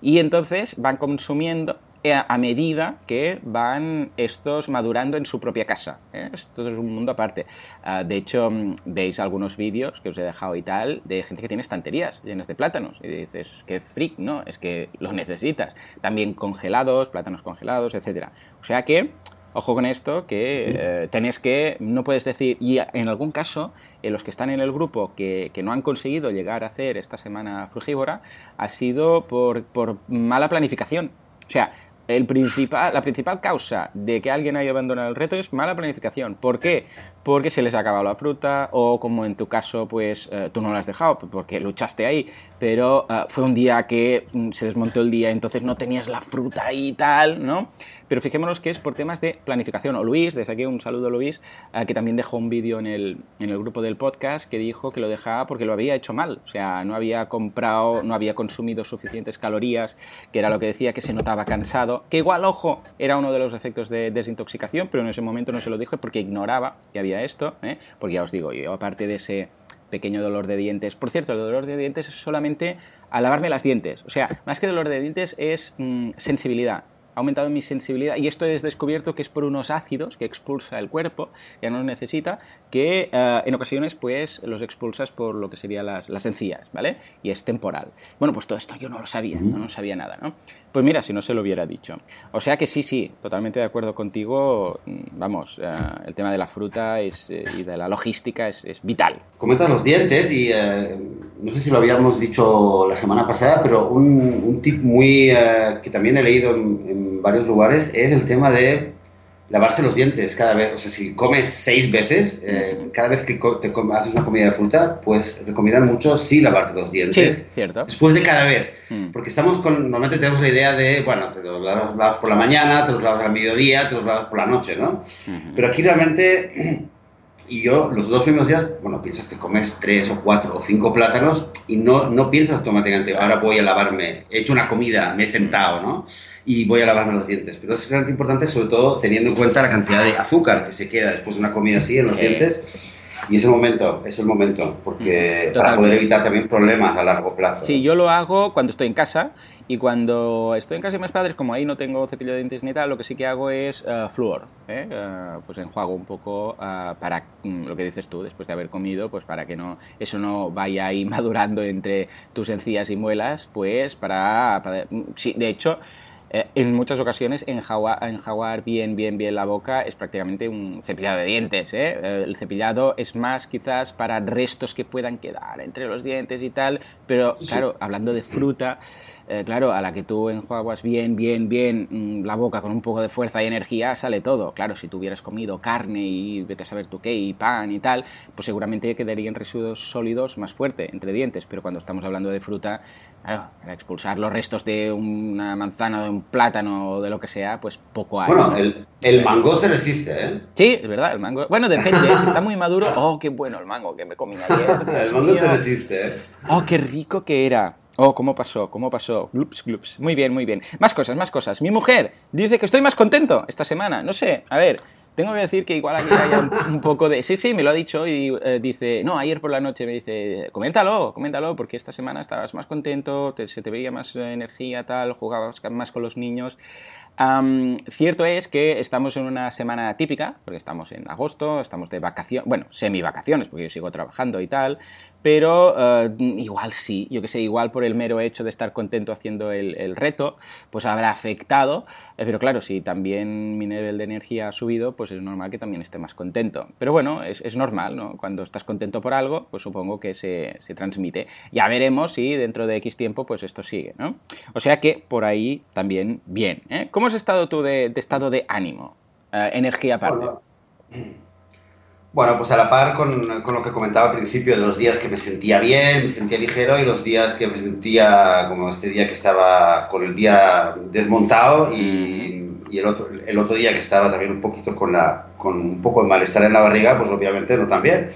Y entonces van consumiendo a medida que van estos madurando en su propia casa. ¿eh? Esto es un mundo aparte. Ah, de hecho, mm, veis algunos vídeos que os he dejado y tal de gente que tiene estanterías llenas de plátanos. Y dices, qué freak, ¿no? Es que los necesitas. También congelados, plátanos congelados, etc. O sea que Ojo con esto, que eh, tenés que, no puedes decir, y en algún caso, en los que están en el grupo que, no han conseguido llegar a hacer esta semana frugívora, ha sido por, por mala planificación. O sea, el principal, la principal causa de que alguien haya abandonado el reto es mala planificación. ¿Por qué? Porque se les ha acabado la fruta o como en tu caso, pues eh, tú no la has dejado porque luchaste ahí, pero eh, fue un día que mm, se desmontó el día, entonces no tenías la fruta y tal, ¿no? pero fijémonos que es por temas de planificación. O Luis, desde aquí un saludo a Luis, eh, que también dejó un vídeo en el, en el grupo del podcast que dijo que lo dejaba porque lo había hecho mal. O sea, no había comprado, no había consumido suficientes calorías, que era lo que decía, que se notaba cansado. Que igual, ojo, era uno de los efectos de desintoxicación, pero en ese momento no se lo dije porque ignoraba que había esto. ¿eh? Porque ya os digo, yo aparte de ese pequeño dolor de dientes. Por cierto, el dolor de dientes es solamente al lavarme las dientes. O sea, más que dolor de dientes es mm, sensibilidad ha aumentado mi sensibilidad y esto es descubierto que es por unos ácidos que expulsa el cuerpo, ya no los necesita, que eh, en ocasiones pues los expulsas por lo que serían las, las encías, ¿vale? Y es temporal. Bueno, pues todo esto yo no lo sabía, no, no sabía nada, ¿no? Pues mira, si no se lo hubiera dicho. O sea que sí, sí, totalmente de acuerdo contigo. Mm, vamos, eh, el tema de la fruta es, eh, y de la logística es, es vital. Comentas los dientes y no sé si lo habíamos dicho la semana pasada, pero un, un tip muy que también he leído en varios lugares es el tema de lavarse los dientes cada vez. O sea, si comes seis veces, eh, cada vez que te haces una comida de fruta, pues recomiendan mucho sí lavarte los dientes. Sí, cierto. Después de cada vez. Mm. Porque estamos con, normalmente tenemos la idea de, bueno, te los lavas por la mañana, te los lavas al mediodía, te los lavas por la noche, ¿no? Pero aquí realmente y yo los dos primeros días, bueno, piensas que comes tres o cuatro o cinco plátanos y no, no piensas automáticamente, ahora voy a lavarme, he hecho una comida, me he sentado, ¿no? Y voy a lavarme los dientes. Pero es realmente importante, sobre todo teniendo en cuenta la cantidad de azúcar que se queda después de una comida así en los dientes. Y ese momento, es el momento, porque para poder evitar también problemas a largo plazo. Sí, yo lo hago cuando estoy en casa y cuando estoy en casa de mis padres, como ahí no tengo cepillo de dientes ni tal, lo que sí que hago es uh, flúor. ¿eh? Uh, pues enjuago un poco uh, para mm, lo que dices tú, después de haber comido, pues para que no eso no vaya ahí madurando entre tus encías y muelas, pues para, para mm, sí, de hecho eh, en muchas ocasiones enjaguar, bien, bien, bien la boca es prácticamente un cepillado de dientes. ¿eh? Eh, el cepillado es más quizás para restos que puedan quedar entre los dientes y tal, pero claro, hablando de fruta, claro, a la que tú enjuaguas bien, bien, bien mm, la boca con un poco de fuerza y energía, sale todo. Claro, si tú hubieras comido carne y vete a saber tú qué, y pan y tal, pues seguramente quedarían residuos sólidos más fuerte entre dientes, pero cuando estamos hablando de fruta, Claro, para expulsar los restos de una manzana, de un plátano o de lo que sea, pues poco hay. Bueno, el, mango se resiste, ¿eh? Sí, es verdad, el mango. Bueno, depende, si está muy maduro. Oh, qué bueno el mango que me comí ayer. el mango se resiste, ¿eh? Oh, qué rico que era. Oh, ¿cómo pasó? ¿Cómo pasó? Glups, glups. Muy bien, muy bien. Más cosas, más cosas. Mi mujer dice que estoy más contento esta semana. No sé, a ver. Tengo que decir que igual aquí hay un, poco de... Sí, sí, me lo ha dicho y eh, dice... No, ayer por la noche me dice... Coméntalo, coméntalo, porque esta semana estabas más contento, se te veía más energía, tal, jugabas más con los niños cierto es que estamos en una semana típica, porque estamos en agosto, estamos de vacaciones, bueno, semi vacaciones, porque yo sigo trabajando y tal, pero eh, igual sí, yo que sé, igual por el mero hecho de estar contento haciendo el, reto, pues habrá afectado, eh, pero claro, si también mi nivel de energía ha subido, pues es normal que también esté más contento. Pero bueno, es, normal, ¿no? Cuando estás contento por algo, pues supongo que se, transmite. Ya veremos si dentro de X tiempo, pues esto sigue, ¿no? O sea que por ahí también bien, ¿eh? ¿Cómo has estado tú de, estado de ánimo? Energía aparte. Bueno, pues a la par con, lo que comentaba al principio de los días que me sentía bien, me sentía ligero y los días que me sentía como este día que estaba con el día desmontado y, el, otro, el otro día que estaba también un poquito con, la, con un poco de malestar en la barriga, pues obviamente no tan bien.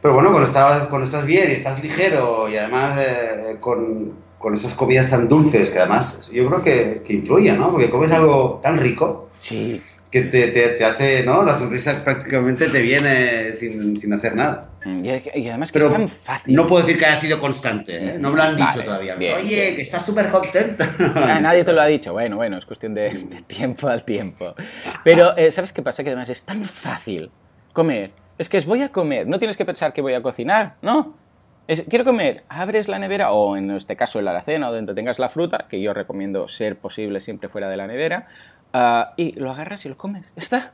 Pero bueno, cuando, estabas, cuando estás bien y estás ligero y además eh, con, con esas comidas tan dulces que además yo creo que, que influyen, ¿no? Porque comes algo tan rico. Sí. Que te, te, te hace, ¿no? La sonrisa prácticamente te viene sin, sin hacer nada. Mm, Y, y además que Pero es tan fácil. No puedo decir que haya sido constante, ¿eh? No me lo han dicho Vale, todavía. bien, Oye, bien. que estás súper. No han Ah, nadie te lo ha dicho. Bueno, bueno, es cuestión de, de tiempo al tiempo. Pero, eh, ¿sabes qué pasa? Que además es tan fácil comer. Es que es voy a comer. No tienes que pensar que voy a cocinar, ¿no? Es, quiero comer, abres la nevera o en este caso en la alacena o donde tengas la fruta, que yo recomiendo ser posible siempre fuera de la nevera, ah, y lo agarras y lo comes. Está.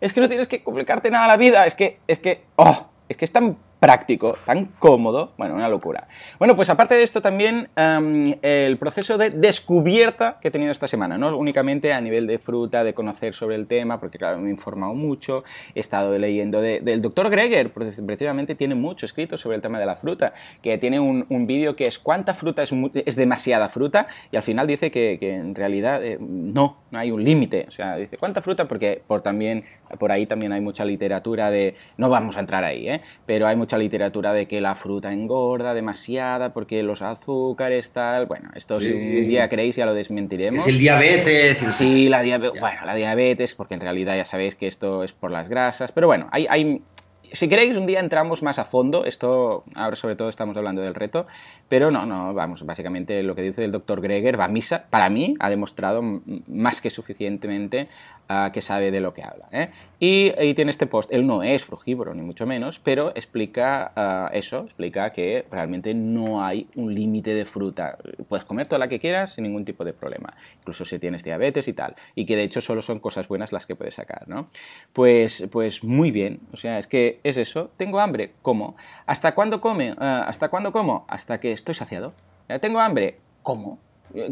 Es que no tienes que complicarte nada la vida. Es que, es que, oh, es que es tan práctico, tan cómodo, bueno, una locura. Bueno, pues aparte de esto también em, el proceso de descubierta que he tenido esta semana, no únicamente a nivel de fruta, de conocer sobre el tema, porque claro, me he informado mucho, he estado leyendo de- del doctor Greger, precisamente tiene mucho escrito sobre el tema de la fruta, que tiene un, un vídeo que es cuánta fruta es, es demasiada fruta, y al final dice que, que en realidad eh, no, no hay un límite, o sea, dice cuánta fruta, porque por, también, por ahí también hay mucha literatura de, no vamos a entrar ahí, ¿eh? pero hay mucha literatura de que la fruta engorda demasiada porque los azúcares tal, bueno, esto si Sí. un día queréis ya lo desmentiremos. Es el diabetes. el- Sí, la diabetes, bueno, la diabetes, porque en realidad ya sabéis que esto es por las grasas, pero bueno, hay, hay- si queréis un día entramos más a fondo, esto, ahora sobre todo estamos hablando del reto, pero no, no, vamos, básicamente lo que dice el doctor Greger va a misa, para mí ha demostrado más que suficientemente que sabe de lo que habla. ¿eh? Y, tiene este post, él no es frugívoro, ni mucho menos, pero explica ah, eso, explica que realmente no hay un límite de fruta. Puedes comer toda la que quieras sin ningún tipo de problema, incluso si tienes diabetes y tal, y que de hecho solo son cosas buenas las que puedes sacar, ¿no? Pues, pues muy bien, o sea, es que es eso, tengo hambre, como. ¿Hasta cuándo come? Ah, ¿Hasta cuándo como? Hasta que estoy saciado. ¿Ya ¿Tengo hambre? ¿Cómo?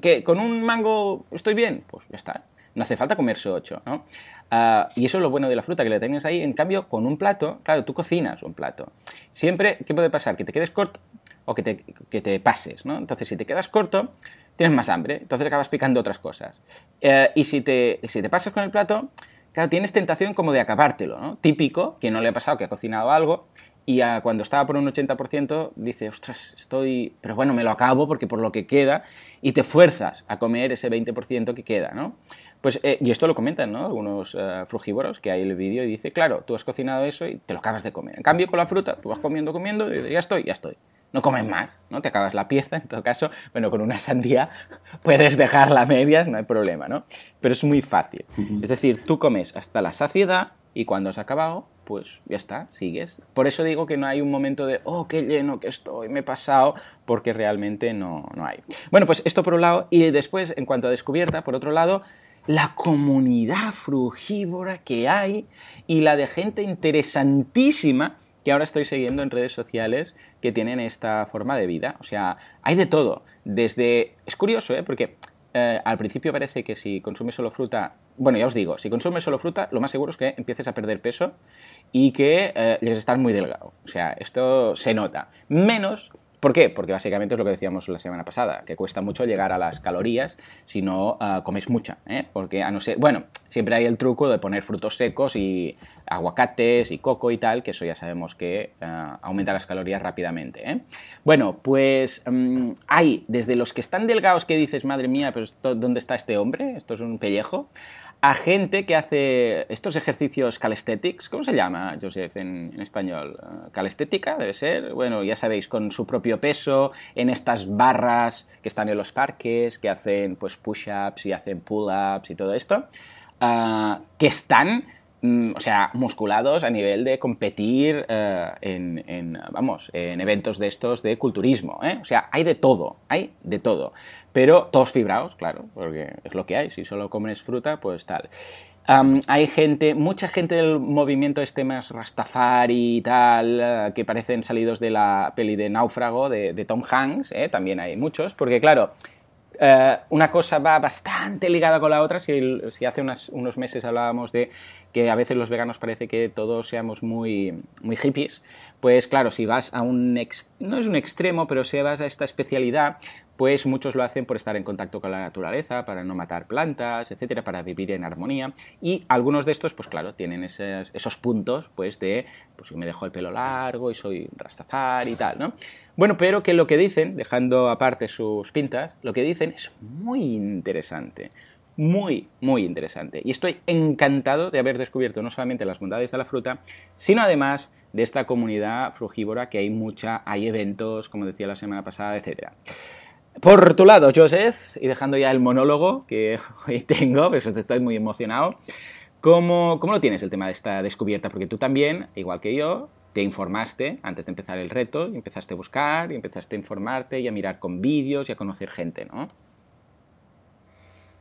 ¿Que con un mango estoy bien? Pues ya está. No hace falta comerse ocho, ¿no? Ah, y eso es lo bueno de la fruta, que la tienes ahí. En cambio, con un plato, claro, tú cocinas un plato. Siempre, ¿qué puede pasar? Que te quedes corto o que te, que te pases, ¿no? Entonces, si te quedas corto, tienes más hambre, entonces acabas picando otras cosas. Eh, y si te, si te pasas con el plato, claro, tienes tentación como de acabártelo, ¿no? Típico, que no le ha pasado, que ha cocinado algo, y cuando estaba por un 80% dice, ostras, estoy... Pero bueno, me lo acabo porque por lo que queda, y te fuerzas a comer ese 20% que queda, ¿no? Pues, eh, y esto lo comentan, ¿no? Algunos eh, frugívoros que hay en el vídeo y dice, claro, tú has cocinado eso y te lo acabas de comer. En cambio, con la fruta, tú vas comiendo, comiendo y ya estoy, ya estoy. No comes más, ¿no? Te acabas la pieza, en todo caso, bueno, con una sandía puedes dejarla a medias, no hay problema, ¿no? Pero es muy fácil. Es decir, tú comes hasta la saciedad y cuando has acabado, pues ya está, sigues. Por eso digo que no hay un momento de, oh, qué lleno que estoy, me he pasado, porque realmente no, no hay. Bueno, pues esto por un lado, y después, en cuanto a descubierta, por otro lado, la comunidad frugívora que hay y la de gente interesantísima que ahora estoy siguiendo en redes sociales que tienen esta forma de vida. O sea, hay de todo. Desde... Es curioso, ¿eh? Porque eh, al principio parece que si consumes solo fruta... Bueno, ya os digo, si consumes solo fruta, lo más seguro es que empieces a perder peso y que eh, a estar muy delgado. O sea, esto se nota. Menos... ¿Por qué? Porque básicamente es lo que decíamos la semana pasada, que cuesta mucho llegar a las calorías si no ah, comes mucha, ¿eh? Porque a no ser, bueno, siempre hay el truco de poner frutos secos y aguacates y coco y tal, que eso ya sabemos que ah, aumenta las calorías rápidamente, ¿eh? Bueno, pues mm, hay desde los que están delgados que dices, madre mía, pero esto- ¿dónde está este hombre? Esto es un pellejo. A gente que hace estos ejercicios calisthenics, ¿cómo se llama, Joseph, en, español? Eh, ¿Calistética debe ser? Bueno, ya sabéis, con su propio peso, en estas barras que están en los parques, que hacen pues push-ups y hacen pull-ups y todo esto, ah, que están mm, o sea, musculados a nivel de competir eh, en, vamos, en eventos de estos de culturismo, ¿eh? O sea, hay de todo, hay de todo. Pero todos fibrados, claro, porque es lo que hay. Si solo comes fruta, pues tal. Hay gente, mucha gente del movimiento este más Rastafari y tal, eh, que parecen salidos de la peli de Náufrago de, Tom Hanks, ¿eh? también hay muchos, porque claro, eh, una cosa va bastante ligada con la otra. Si, hace unos meses hablábamos de que a veces los veganos parece que todos seamos muy, muy hippies, pues claro, si vas a un... ex- no es un extremo, pero si vas a esta especialidad, pues muchos lo hacen por estar en contacto con la naturaleza, para no matar plantas, etcétera, para vivir en armonía. Y algunos de estos, pues claro, tienen esos, puntos, pues de, pues me dejo el pelo largo y soy rastafari y tal, ¿no? Bueno, pero que lo que dicen, dejando aparte sus pintas, lo que dicen es muy interesante muy, muy interesante. Y estoy encantado de haber descubierto no solamente las bondades de la fruta, sino además de esta comunidad frugívora que hay mucha, hay eventos, como decía la semana pasada, etc. Por tu lado, Joseph, y dejando ya el monólogo que hoy tengo, pues estoy muy emocionado, ¿cómo, ¿cómo lo tienes el tema de esta descubierta? Porque tú también, igual que yo, te informaste antes de empezar el reto, y empezaste a buscar, y empezaste a informarte y a mirar con vídeos y a conocer gente, ¿no?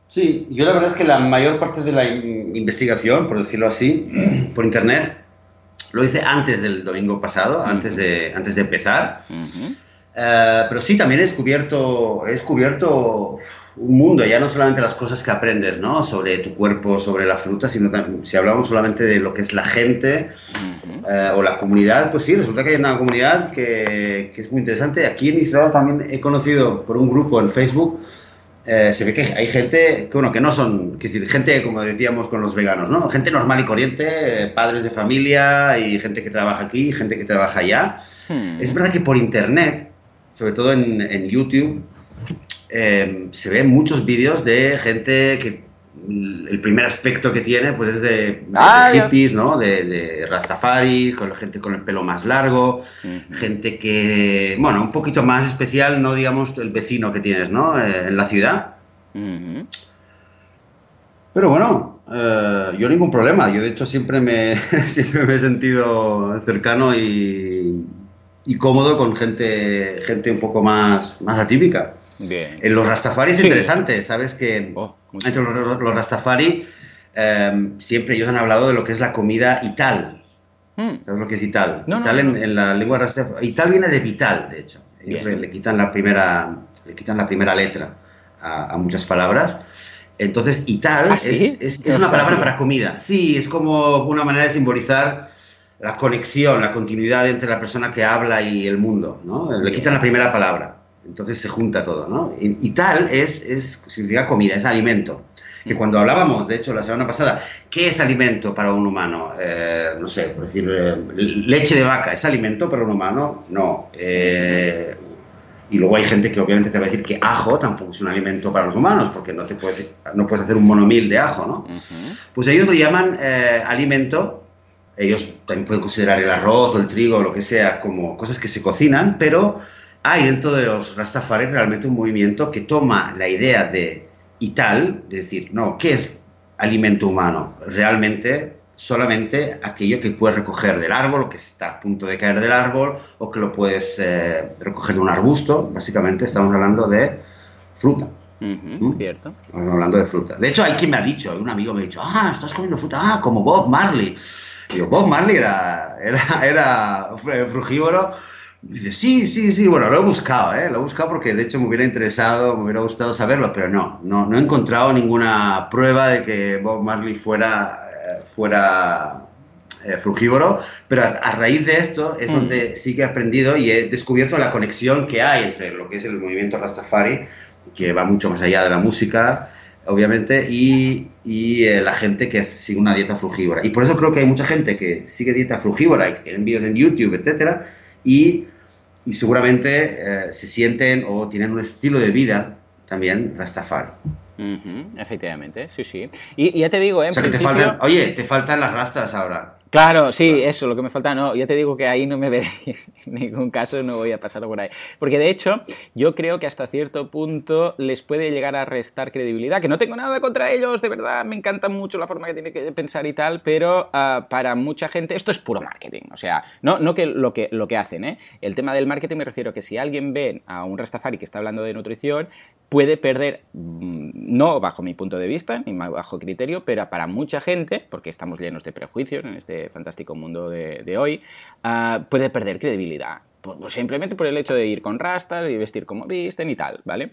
Sí, yo la verdad es que la mayor parte de la investigación, por decirlo así, por internet, lo hice antes del domingo pasado, antes, de, antes de empezar. Eh, pero sí, también he descubierto, he descubierto un mundo, ya no solamente las cosas que aprendes, ¿no? Sobre tu cuerpo, sobre la fruta, sino también, si hablamos solamente de lo que es la gente eh, o la comunidad, pues sí, resulta que hay una comunidad que, que, es muy interesante. Aquí en Israel también he conocido por un grupo en Facebook eh, se ve que hay gente que, bueno, que no son, que decir, gente, como decíamos con los veganos, ¿no? Gente normal y corriente, eh, padres de familia y gente que trabaja aquí, gente que trabaja allá. Hmm. Es verdad que por internet, sobre todo en, YouTube, eh, se ven muchos vídeos de gente que el primer aspecto que tiene pues es de, ah, hippies, ¿no? De, de, rastafaris, con la gente con el pelo más largo, gente que, bueno, un poquito más especial, no digamos el vecino que tienes, ¿no? Eh, en la ciudad. Pero bueno, eh, yo ningún problema. Yo de hecho siempre me, siempre me he sentido cercano y, y, cómodo con gente, gente un poco más, más atípica. En los Rastafari es interesante, ¿sabes? Que oh, entre los, Rastafari em, siempre ellos han hablado de lo que es la comida Ital. Hmm. ¿Sabes lo que es Ital? Ital en, la lengua Rastafari. Ital viene de vital, de hecho. le, quitan la primera, le quitan la primera letra a, muchas palabras. Entonces, Ital ¿Ah, es, es, una palabra para comida. Sí, es como una manera de simbolizar la conexión, la continuidad entre la persona que habla y el mundo. ¿no? Le quitan la primera palabra. Entonces se junta todo, ¿no? Y, tal es, es, significa comida, es alimento. Que cuando hablábamos, de hecho, la semana pasada, ¿qué es alimento para un humano? Eh, no sé, por decir, eh, leche de vaca, ¿es alimento para un humano? No. Eh, y luego hay gente que obviamente te va a decir que ajo tampoco es un alimento para los humanos, porque no, te puedes, no puedes hacer un monomil de ajo, ¿no? Pues ellos lo llaman alimento, ellos también pueden considerar el arroz o el trigo o lo que sea como cosas que se cocinan, pero hay dentro de los Rastafari realmente un movimiento que toma la idea de Ital, de decir, no, ¿qué es alimento humano? Realmente solamente aquello que puedes recoger del árbol, que está a punto de caer del árbol, o que lo puedes eh, recoger de un arbusto. Básicamente estamos hablando de fruta. ¿Mm? Cierto. Estamos hablando de fruta. De hecho, hay quien me ha dicho, un amigo me ha dicho, ah, estás comiendo fruta, ah, como Bob Marley. Yo, Bob Marley era, era, era frugívoro Dice, sí, sí, sí, bueno, lo he buscado, ¿eh? Lo he buscado porque de hecho me hubiera interesado, me hubiera gustado saberlo, pero no, no, no he encontrado ninguna prueba de que Bob Marley fuera, eh, fuera eh, frugívoro, pero a, raíz de esto es mm. donde sí que he aprendido y he descubierto la conexión que hay entre lo que es el movimiento Rastafari, que va mucho más allá de la música, obviamente, y, y eh, la gente que sigue una dieta frugívora. Y por eso creo que hay mucha gente que sigue dieta frugívora, y en vídeos en YouTube, etcétera, y y seguramente eh, se sienten o tienen un estilo de vida también Rastafari. efectivamente, sí, sí. Y, ya te digo, ¿eh? te faltan, oye, te faltan las rastas ahora. Claro, sí, eso, lo que me falta, no, ya te digo que ahí no me veréis, en ningún caso no voy a pasar por ahí. Porque de hecho, yo creo que hasta cierto punto les puede llegar a restar credibilidad, que no tengo nada contra ellos, de verdad, me encanta mucho la forma que tiene que pensar y tal, pero ah, para mucha gente esto es puro marketing, o sea, no, no que, lo que lo que hacen, ¿eh? El tema del marketing me refiero a que si alguien ve a un Rastafari que está hablando de nutrición, puede perder, mm, no bajo mi punto de vista, ni bajo criterio, pero para mucha gente, porque estamos llenos de prejuicios en este fantástico mundo de, hoy, ah, puede perder credibilidad. Pues simplemente por el hecho de ir con rastas y vestir como visten y tal, ¿vale?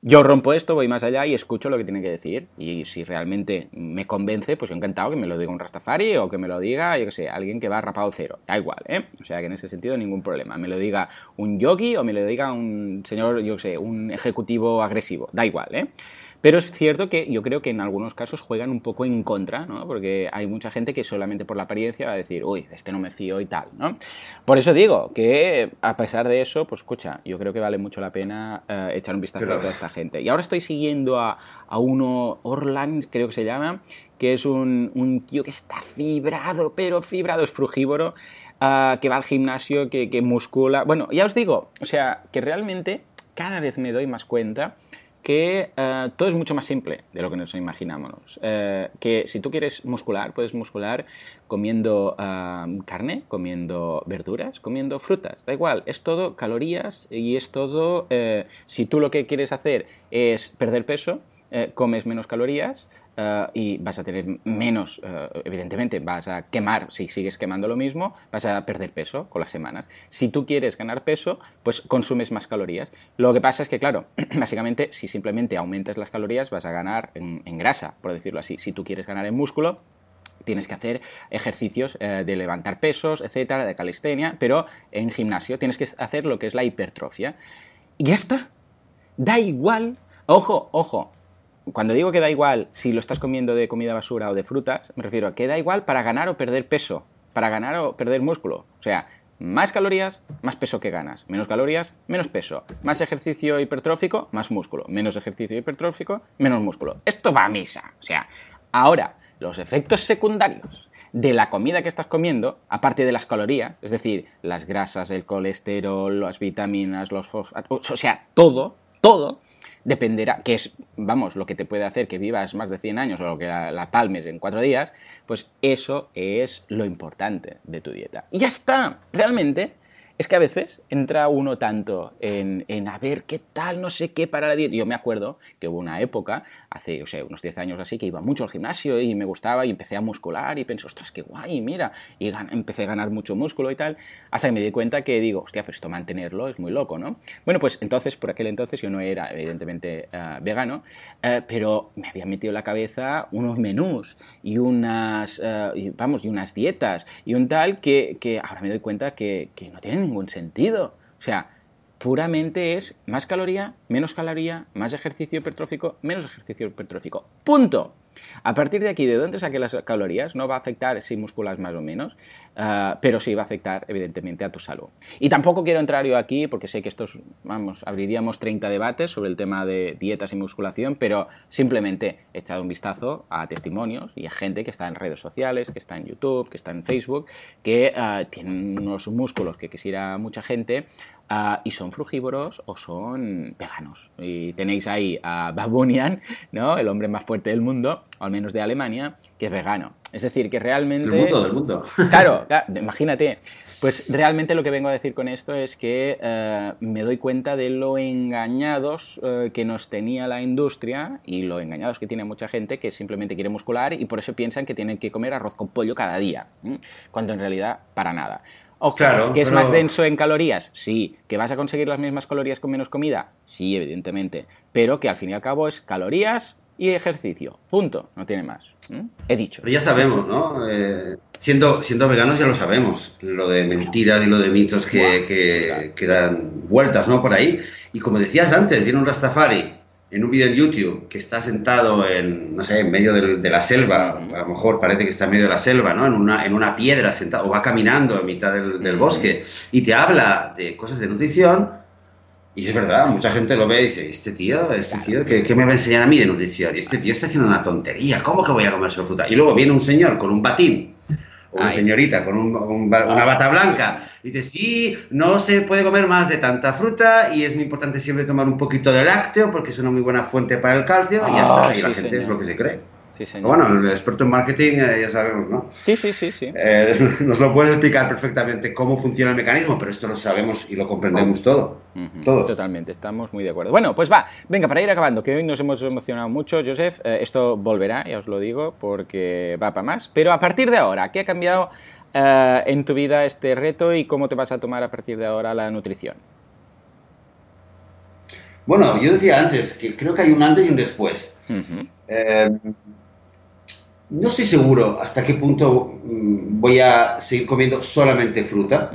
Yo rompo esto, voy más allá y escucho lo que tiene que decir. Y si realmente me convence, pues yo encantado que me lo diga un Rastafari o que me lo diga, yo que sé, alguien que va rapado cero. Da igual, ¿eh? O sea que en ese sentido ningún problema. Me lo diga un yogi o me lo diga un señor, yo que sé, un ejecutivo agresivo. Da igual, ¿eh? Pero es cierto que yo creo que en algunos casos juegan un poco en contra, ¿no? Porque hay mucha gente que solamente por la apariencia va a decir, uy, de este no me fío y tal, ¿no? Por eso digo que a pesar de eso, pues escucha, yo creo que vale mucho la pena eh, echar un vistazo a toda esta gente. Y ahora estoy siguiendo a, a uno, Orlan, creo que se llama, que es un, un tío que está fibrado, pero fibrado, es frugívoro, uh, que va al gimnasio, que, que muscula. Bueno, ya os digo, o sea, que realmente cada vez me doy más cuenta que uh, todo es mucho más simple de lo que nos imaginamos. Uh, que si tú quieres muscular, puedes muscular comiendo uh, carne, comiendo verduras, comiendo frutas. Da igual, es todo calorías y es todo... si tú lo que quieres hacer es perder peso, comes menos calorías, Uh, y vas a tener menos, uh, evidentemente, vas a quemar, si sigues quemando lo mismo, vas a perder peso con las semanas. Si tú quieres ganar peso, pues consumes más calorías. Lo que pasa es que, claro, básicamente, si simplemente aumentas las calorías, vas a ganar en, grasa, por decirlo así. Si tú quieres ganar en músculo, tienes que hacer ejercicios eh, de levantar pesos, etcétera, de calistenia, pero en gimnasio tienes que hacer lo que es la hipertrofia. Y ya está. Da igual. Ojo, ojo, cuando digo que da igual si lo estás comiendo de comida basura o de frutas, me refiero a que da igual para ganar o perder peso, para ganar o perder músculo. O sea, más calorías, más peso que ganas. Menos calorías, menos peso. Más ejercicio hipertrófico, más músculo. Menos ejercicio hipertrófico, menos músculo. Esto va a misa. O sea, ahora, los efectos secundarios de la comida que estás comiendo, aparte de las calorías, es decir, las grasas, el colesterol, las vitaminas, los fosfatos, o sea, todo, todo, dependerá, que es, vamos, lo que te puede hacer que vivas más de 100 años o lo que la, la palmes en 4 días, pues eso es lo importante de tu dieta. Y ya está, realmente es que a veces entra uno tanto en, en, a ver qué tal, no sé qué para la dieta. Yo me acuerdo que hubo una época, hace, o sea, unos 10 años así, que iba mucho al gimnasio y me gustaba y empecé a muscular y pensé, ostras, qué guay, mira. Y empecé a ganar mucho músculo y tal, hasta que me di cuenta que digo, hostia, pero esto mantenerlo es muy loco, ¿no? Bueno, pues entonces, por aquel entonces yo no era, evidentemente, uh, vegano, uh, pero me había metido en la cabeza unos menús y unas, y, vamos, y unas dietas y un tal que, que ahora me doy cuenta que, que no tienen ningún sentido. O sea, puramente es más caloría, menos caloría, más ejercicio hipertrófico, menos ejercicio hipertrófico. Punto. A partir de aquí, ¿de dónde saqué las calorías? No va a afectar si musculas más o menos, uh, pero sí va a afectar, evidentemente, a tu salud. Y tampoco quiero entrar yo aquí, porque sé que estos, vamos, abriríamos 30 debates sobre el tema de dietas y musculación, pero simplemente he echado un vistazo a testimonios y a gente que está en redes sociales, que está en YouTube, que está en Facebook, que uh, tienen unos músculos que quisiera mucha gente Uh, y son frugívoros o son veganos. Y tenéis ahí a Babunian, ¿no? el hombre más fuerte del mundo, o al menos de Alemania, que es vegano. Es decir, que realmente... Del mundo, del mundo. Claro, claro imagínate. Pues realmente lo que vengo a decir con esto es que uh, me doy cuenta de lo engañados uh, que nos tenía la industria y lo engañados que tiene mucha gente que simplemente quiere muscular y por eso piensan que tienen que comer arroz con pollo cada día, ¿eh? cuando en realidad para nada. Ojo, Claro, ¿que es pero- más denso en calorías? Sí. ¿Que vas a conseguir las mismas calorías con menos comida? Sí, evidentemente. Pero que al fin y al cabo es calorías y ejercicio. Punto. No tiene más. ¿Mm? He dicho. Pero ya sabemos, ¿no? Eh, siendo, siendo veganos ya lo sabemos, lo de mentiras y lo de mitos que, que, que dan vueltas, ¿no? Por ahí. Y como decías antes, viene un Rastafari en un vídeo en YouTube que está sentado en, no sé, en medio del- de la selva, a lo mejor parece que está en medio de la selva, ¿no? En una, en una piedra sentado, o va caminando en mitad del, del bosque, y te habla de cosas de nutrición, y es verdad, mucha gente lo ve y dice, este tío, este tío, ¿qué, qué me va a enseñar a mí de nutrición? Y este tío está haciendo una tontería, ¿cómo que voy a comer solo fruta? Y luego viene un señor con un batín, o una señorita con un- un ba- una bata blanca, y dice, sí, no se puede comer más de tanta fruta, y es muy importante siempre tomar un poquito de lácteo, porque es una muy buena fuente para el calcio, y ya Ah, está, y la sí, gente señor. es lo que se cree. Sí, señor. Bueno, el experto en marketing eh, ya sabemos, ¿no? Sí, sí, sí, sí. Eh, nos lo puede explicar perfectamente cómo funciona el mecanismo, pero esto lo sabemos y lo comprendemos todo. Ujú, Todos. Totalmente, estamos muy de acuerdo. Bueno, pues va, venga, para ir acabando, que hoy nos hemos emocionado mucho, Joseph, eh, esto volverá, ya os lo digo, porque va para más. Pero a partir de ahora, ¿qué ha cambiado en tu vida este reto y cómo te vas a tomar a partir de ahora la nutrición? Bueno, yo decía antes que creo que hay un antes y un después. No estoy seguro hasta qué punto mm, voy a seguir comiendo solamente fruta.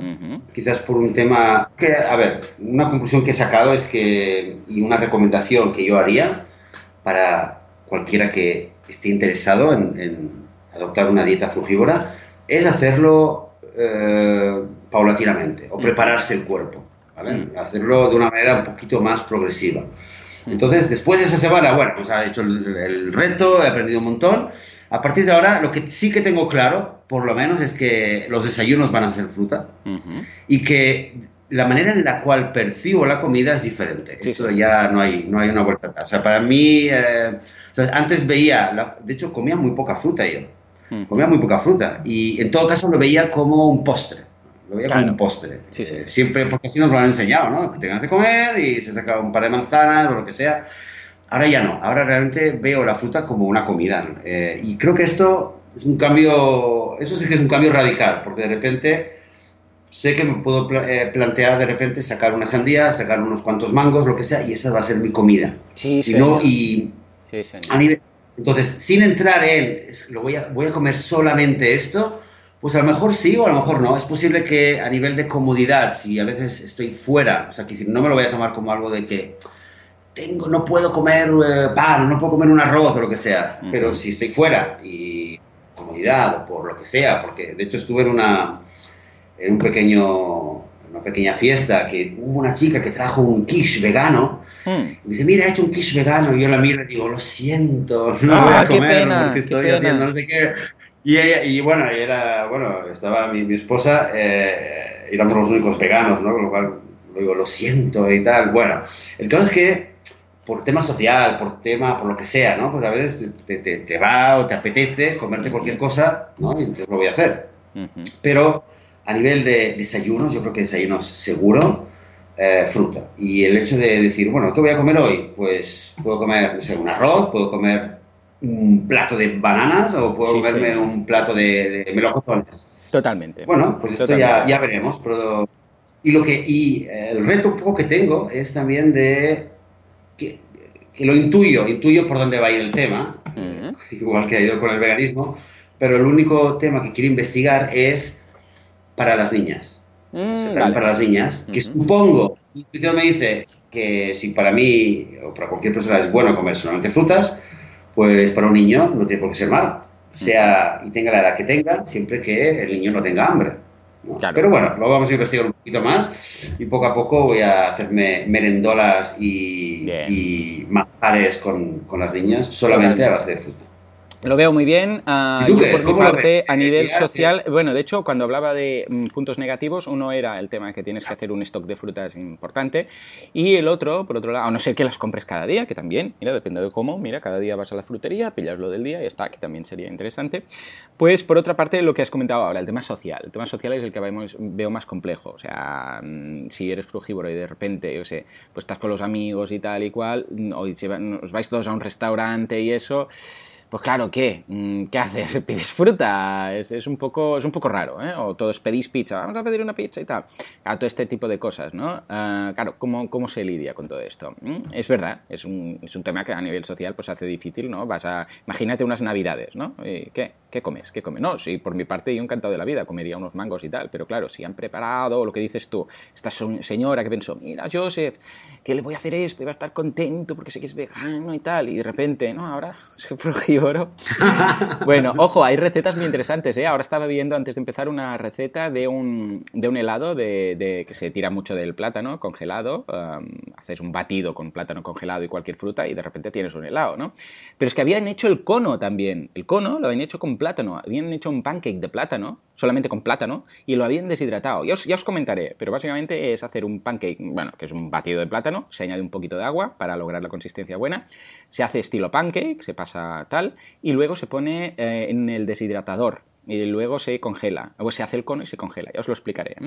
Quizás por un tema que, a ver, una conclusión que he sacado es que, y una recomendación que yo haría para cualquiera que esté interesado en, en adoptar una dieta frugívora, es hacerlo eh, paulatinamente o prepararse el cuerpo, ¿vale? Mm. Hacerlo de una manera un poquito más progresiva. Entonces, después de esa semana, bueno, pues ha hecho el, el reto, he aprendido un montón. A partir de ahora, lo que sí que tengo claro, por lo menos, es que los desayunos van a ser fruta ujú. y que la manera en la cual percibo la comida es diferente. Sí, Esto sí. ya no hay, no hay una vuelta atrás. O sea, para mí, eh, o sea, antes veía, la- de hecho, comía muy poca fruta yo. Ujú. Comía muy poca fruta y en todo caso lo veía como un postre. Lo veía Claro. como un postre. Sí, sí. Eh, siempre, porque así nos lo han enseñado, ¿no? Que tengas que comer y se saca un par de manzanas o lo que sea. Ahora ya no. Ahora realmente veo la fruta como una comida. Eh, y creo que esto es un cambio, eso sí que es un cambio radical, porque de repente sé que me puedo eh, plantear de repente sacar una sandía, sacar unos cuantos mangos, lo que sea, y esa va a ser mi comida. Sí, Y, no, y Sí, a nivel- entonces, sin entrar en, lo voy a, voy a comer solamente esto, pues a lo mejor sí o a lo mejor no. Es posible que a nivel de comodidad, si a veces estoy fuera, o sea, que no me lo voy a tomar como algo de que tengo, no puedo comer eh, pan, no puedo comer un arroz o lo que sea, Ujú. pero si estoy fuera y comodidad o por lo que sea, porque de hecho estuve en una, en un pequeño, una pequeña fiesta que hubo una chica que trajo un quiche vegano Mm. y dice, mira, he hecho un quiche vegano. Y yo la miro y digo, lo siento, no Ah, voy a comer pena, porque estoy haciendo no sé qué. Y, ella, y bueno, era, bueno, estaba mi, mi esposa, eh, éramos los únicos veganos, ¿no? Con lo cual, le digo, lo siento y tal. Bueno, el caso es que por tema social, por tema, por lo que sea, ¿no? Pues a veces te, te, te va o te apetece comerte cualquier cosa, ¿no? Y entonces lo voy a hacer. Pero a nivel de desayunos, yo creo que desayunos seguro, eh, fruta. Y el hecho de decir, bueno, ¿qué voy a comer hoy? Pues puedo comer, no sé, un arroz, puedo comer un plato de bananas o puedo Sí, comerme sí. un plato de, de melocotones. Totalmente. Bueno, pues esto ya, ya veremos. Pero, y lo que y el reto un poco que tengo es también de que, que lo intuyo, intuyo por dónde va a ir el tema, igual que ha ido con el veganismo, pero el único tema que quiero investigar es para las niñas. Mm, O sea, también vale. para las niñas, que supongo, mi intuición me dice que si para mí o para cualquier persona es bueno comer solamente frutas, pues para un niño no tiene por qué ser malo, sea y tenga la edad que tenga, siempre que el niño no tenga hambre. Pero bueno, lo vamos a investigar un poquito más y poco a poco voy a hacerme merendolas y, y manjares con, con las niñas solamente a base de fruta. Lo veo muy bien. ah, ¿Y tú yo por mi ¿Cómo lo parte, a nivel Eh, social, bueno, de hecho, cuando hablaba de mm, puntos negativos, uno era el tema que tienes que hacer un stock de frutas importante y el otro, por otro lado, a no ser que las compres cada día, que también, mira, depende de cómo, mira, cada día vas a la frutería, pillas lo del día y está, que también sería interesante. Pues por otra parte, lo que has comentado ahora, el tema social. El tema social es el que veo más complejo. O sea, mm, si eres frugívoro y de repente, yo sé, pues estás con los amigos y tal y cual, mm, o os vais todos a un restaurante y eso. Pues claro, ¿qué? Mm, ¿Qué haces? ¿Pides fruta? Es, es un, poco, es un poco raro, ¿eh? O todos pedís pizza, vamos a pedir una pizza y tal. Claro, todo este tipo de cosas, ¿no? Ah, claro, ¿cómo, ¿cómo se lidia con todo esto? Mm, Es verdad, es un, es un tema que a nivel social pues hace difícil, ¿no? Vas a... Imagínate unas navidades, ¿no? ¿Y ¿Qué? ¿Qué comes? ¿Qué comes? No, sí, por mi parte yo encantado de la vida, comería unos mangos y tal, pero claro, si han preparado lo que dices tú, esta señora que pensó, mira, Joseph, que le voy a hacer esto y va a estar contento porque sé que es vegano y tal, y de repente, no, ahora soy frugívoro. bueno, ojo, hay recetas muy interesantes, ¿eh? Ahora estaba viendo antes de empezar una receta de un, de un helado de, de- que se tira mucho del plátano congelado, um, haces un batido con plátano congelado y cualquier fruta y de repente tienes un helado, ¿no? Pero es que habían hecho el cono también. El cono lo habían hecho con plátano. Habían hecho un pancake de plátano, solamente con plátano, y lo habían deshidratado. Ya os, ya os comentaré, pero básicamente es hacer un pancake, bueno, que es un batido de plátano, se añade un poquito de agua para lograr la consistencia buena, se hace estilo pancake, se pasa tal, y luego se pone eh, en el deshidratador y luego se congela. O se hace el cono y se congela. Ya os lo explicaré.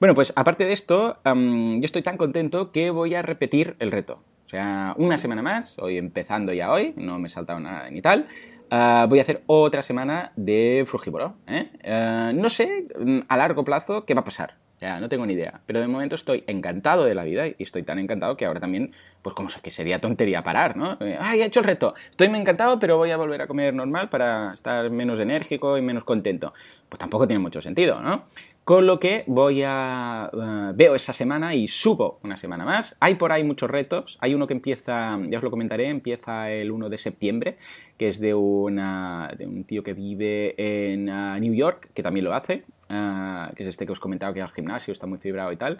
Bueno, pues aparte de esto, yo estoy tan contento que voy a repetir el reto. O sea, una semana más, hoy empezando ya hoy, no me he saltado nada ni tal. Ah, voy a hacer otra semana de frugívoro. ¿eh? Ah, no sé mm, a largo plazo qué va a pasar. No tengo ni idea. Pero de momento estoy encantado de la vida y estoy tan encantado que ahora también, pues como que sería tontería parar, ¿no? Eh, ¡Ay, he hecho el reto! Estoy encantado, pero voy a volver a comer normal para estar menos enérgico y menos contento. Pues tampoco tiene mucho sentido, ¿no? Con lo que voy a... Eh, veo esa semana y subo una semana más. Hay por ahí muchos retos. Hay uno que empieza, ya os lo comentaré, empieza el 1 de septiembre, que es de, un tío que vive en uh, New York, que también lo hace. Uh, que es este que os comentaba que al gimnasio está muy fibrado y tal,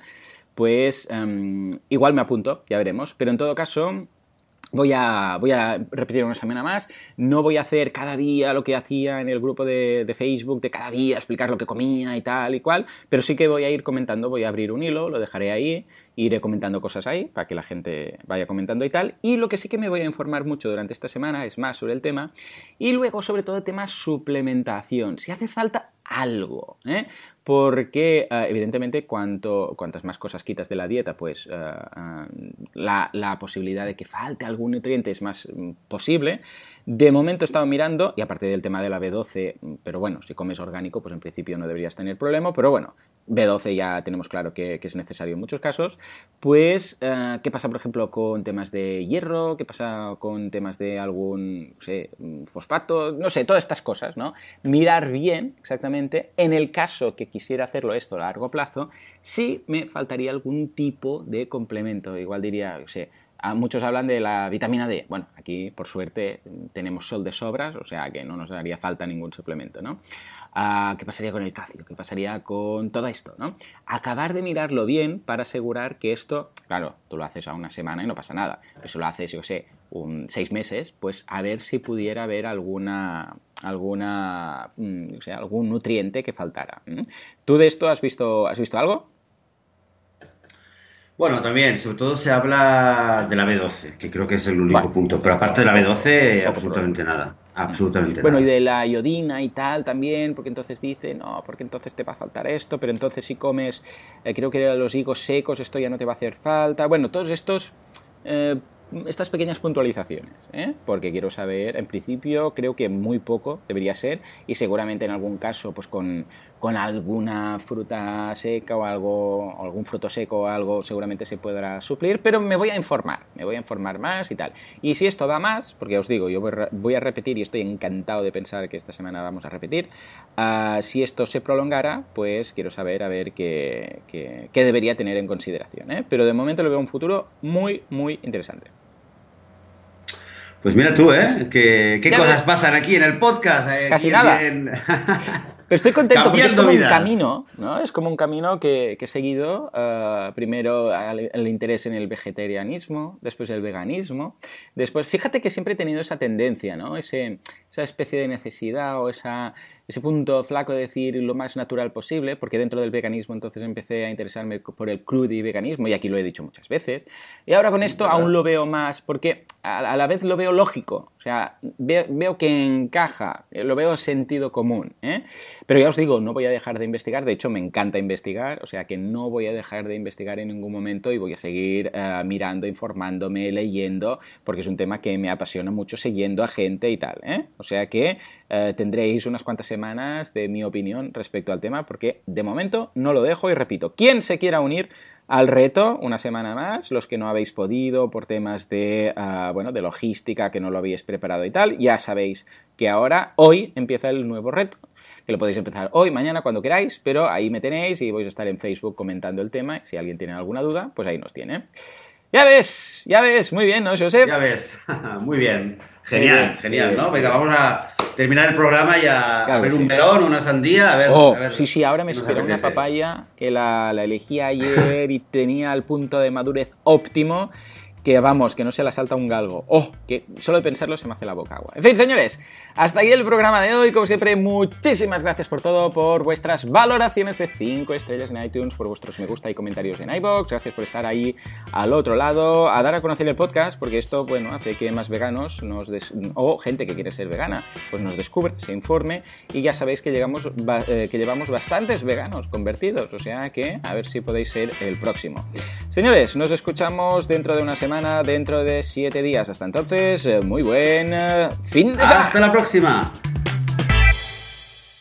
pues um, igual me apunto, ya veremos. Pero en todo caso, Voy a, voy a, repetir una semana más. No voy a hacer cada día lo que hacía en el grupo de, de, Facebook, de cada día explicar lo que comía y tal y cual, pero sí que voy a ir comentando, voy a abrir un hilo, lo dejaré ahí, iré comentando cosas ahí para que la gente vaya comentando y tal. Y lo que sí que me voy a informar mucho durante esta semana es más sobre el tema y luego sobre todo el tema suplementación. Si hace falta algo, ¿eh? porque uh, evidentemente cuanto, cuantas más cosas quitas de la dieta, pues uh, uh, la, la, posibilidad de que falte algún nutriente es más um, posible. De momento he estado mirando, y aparte del tema de la B12, pero bueno, si comes orgánico, pues en principio no deberías tener problema, pero bueno, B12 ya tenemos claro que, es necesario en muchos casos, pues ¿qué pasa por ejemplo con temas de hierro? ¿Qué pasa con temas de algún, fosfato? No sé, todas estas cosas, ¿no? Mirar bien exactamente en el caso que quisiera hacerlo esto a largo plazo, sí me faltaría algún tipo de complemento. Igual diría, o sea, muchos hablan de la vitamina D. Bueno, aquí por suerte tenemos sol de sobras, o sea que no nos haría falta ningún suplemento, ¿no? Uh, ¿Qué pasaría con el calcio? ¿Qué pasaría con todo esto? ¿no? Acabar de mirarlo bien para asegurar que esto, claro, tú lo haces a una semana y no pasa nada, pero si lo haces, yo sé, un, seis meses, pues a ver si pudiera haber alguna, alguna, o sea, algún nutriente que faltara. ¿Tú de esto has visto, has visto algo? Bueno, también, sobre todo se habla de la B12, que creo que es el único punto, pero aparte de la B12, absolutamente nada. Absolutamente bueno, nada. y de la iodina y tal también, porque entonces dice, no, porque entonces te va a faltar esto, pero entonces si comes, eh, creo que los higos secos, esto ya no te va a hacer falta. Bueno, todos estos eh, estas pequeñas puntualizaciones, ¿eh? porque quiero saber, en principio creo que muy poco debería ser y seguramente en algún caso pues con, con alguna fruta seca o algo, algún fruto seco o algo seguramente se podrá suplir, pero me voy a informar, me voy a informar más y tal. Y si esto va más, porque os digo, yo voy a repetir y estoy encantado de pensar que esta semana vamos a repetir, uh, si esto se prolongara, pues quiero saber a ver qué, qué, qué debería tener en consideración. ¿eh? Pero de momento lo veo un futuro muy, muy interesante. Pues mira tú, ¿eh? ¿Qué, qué cosas ves? pasan aquí en el podcast? Eh, Casi nada. En... Pero estoy contento porque es como vidas. un camino, ¿no? Es como un camino que, que he seguido. Uh, primero el, el, interés en el vegetarianismo, después el veganismo. Después, fíjate que siempre he tenido esa tendencia, ¿no? Ese, esa especie de necesidad o esa, ese punto flaco de decir lo más natural posible, porque dentro del veganismo entonces empecé a interesarme por el crudy veganismo, y aquí lo he dicho muchas veces. Y ahora con esto aún lo veo más, porque a la vez lo veo lógico, o sea, veo, veo que encaja, lo veo sentido común. ¿eh? Pero ya os digo, no voy a dejar de investigar, de hecho me encanta investigar, o sea que no voy a dejar de investigar en ningún momento y voy a seguir uh, mirando, informándome, leyendo, porque es un tema que me apasiona mucho siguiendo a gente y tal. ¿eh? O sea que uh, tendréis unas cuantas semanas de mi opinión respecto al tema, porque de momento no lo dejo y repito, quien se quiera unir al reto una semana más, los que no habéis podido por temas de, uh, bueno, de logística, que no lo habéis preparado y tal, ya sabéis que ahora, hoy, empieza el nuevo reto, que lo podéis empezar hoy, mañana, cuando queráis, pero ahí me tenéis y vais a estar en Facebook comentando el tema, si alguien tiene alguna duda, pues ahí nos tiene. Ya ves, ya ves, muy bien, ¿no, Joseph? Ya ves, muy bien, genial, genial. ¿no? Venga, vamos a terminar el programa y a, Claro ver un melón, una sandía, a ver. Oh, a ver sí, sí, ahora me espera una papaya que la, la elegí ayer y tenía el punto de madurez óptimo. Que vamos, que no se la salta un galgo. Oh, que solo de pensarlo se me hace la boca agua. En fin, señores, hasta aquí el programa de hoy. Como siempre, muchísimas gracias por todo, por vuestras valoraciones de 5 estrellas en iTunes, por vuestros me gusta y comentarios en iBox. Gracias por estar ahí al otro lado, a dar a conocer el podcast, porque esto, bueno, hace que más veganos nos des- o gente que quiere ser vegana, pues nos descubre, se informe y ya sabéis que, llegamos, eh, que llevamos bastantes veganos convertidos, o sea que a ver si podéis ser el próximo. Señores, nos escuchamos dentro de una semana, dentro de siete días. Hasta entonces, eh, muy buen eh, fin de semana. Hasta la próxima.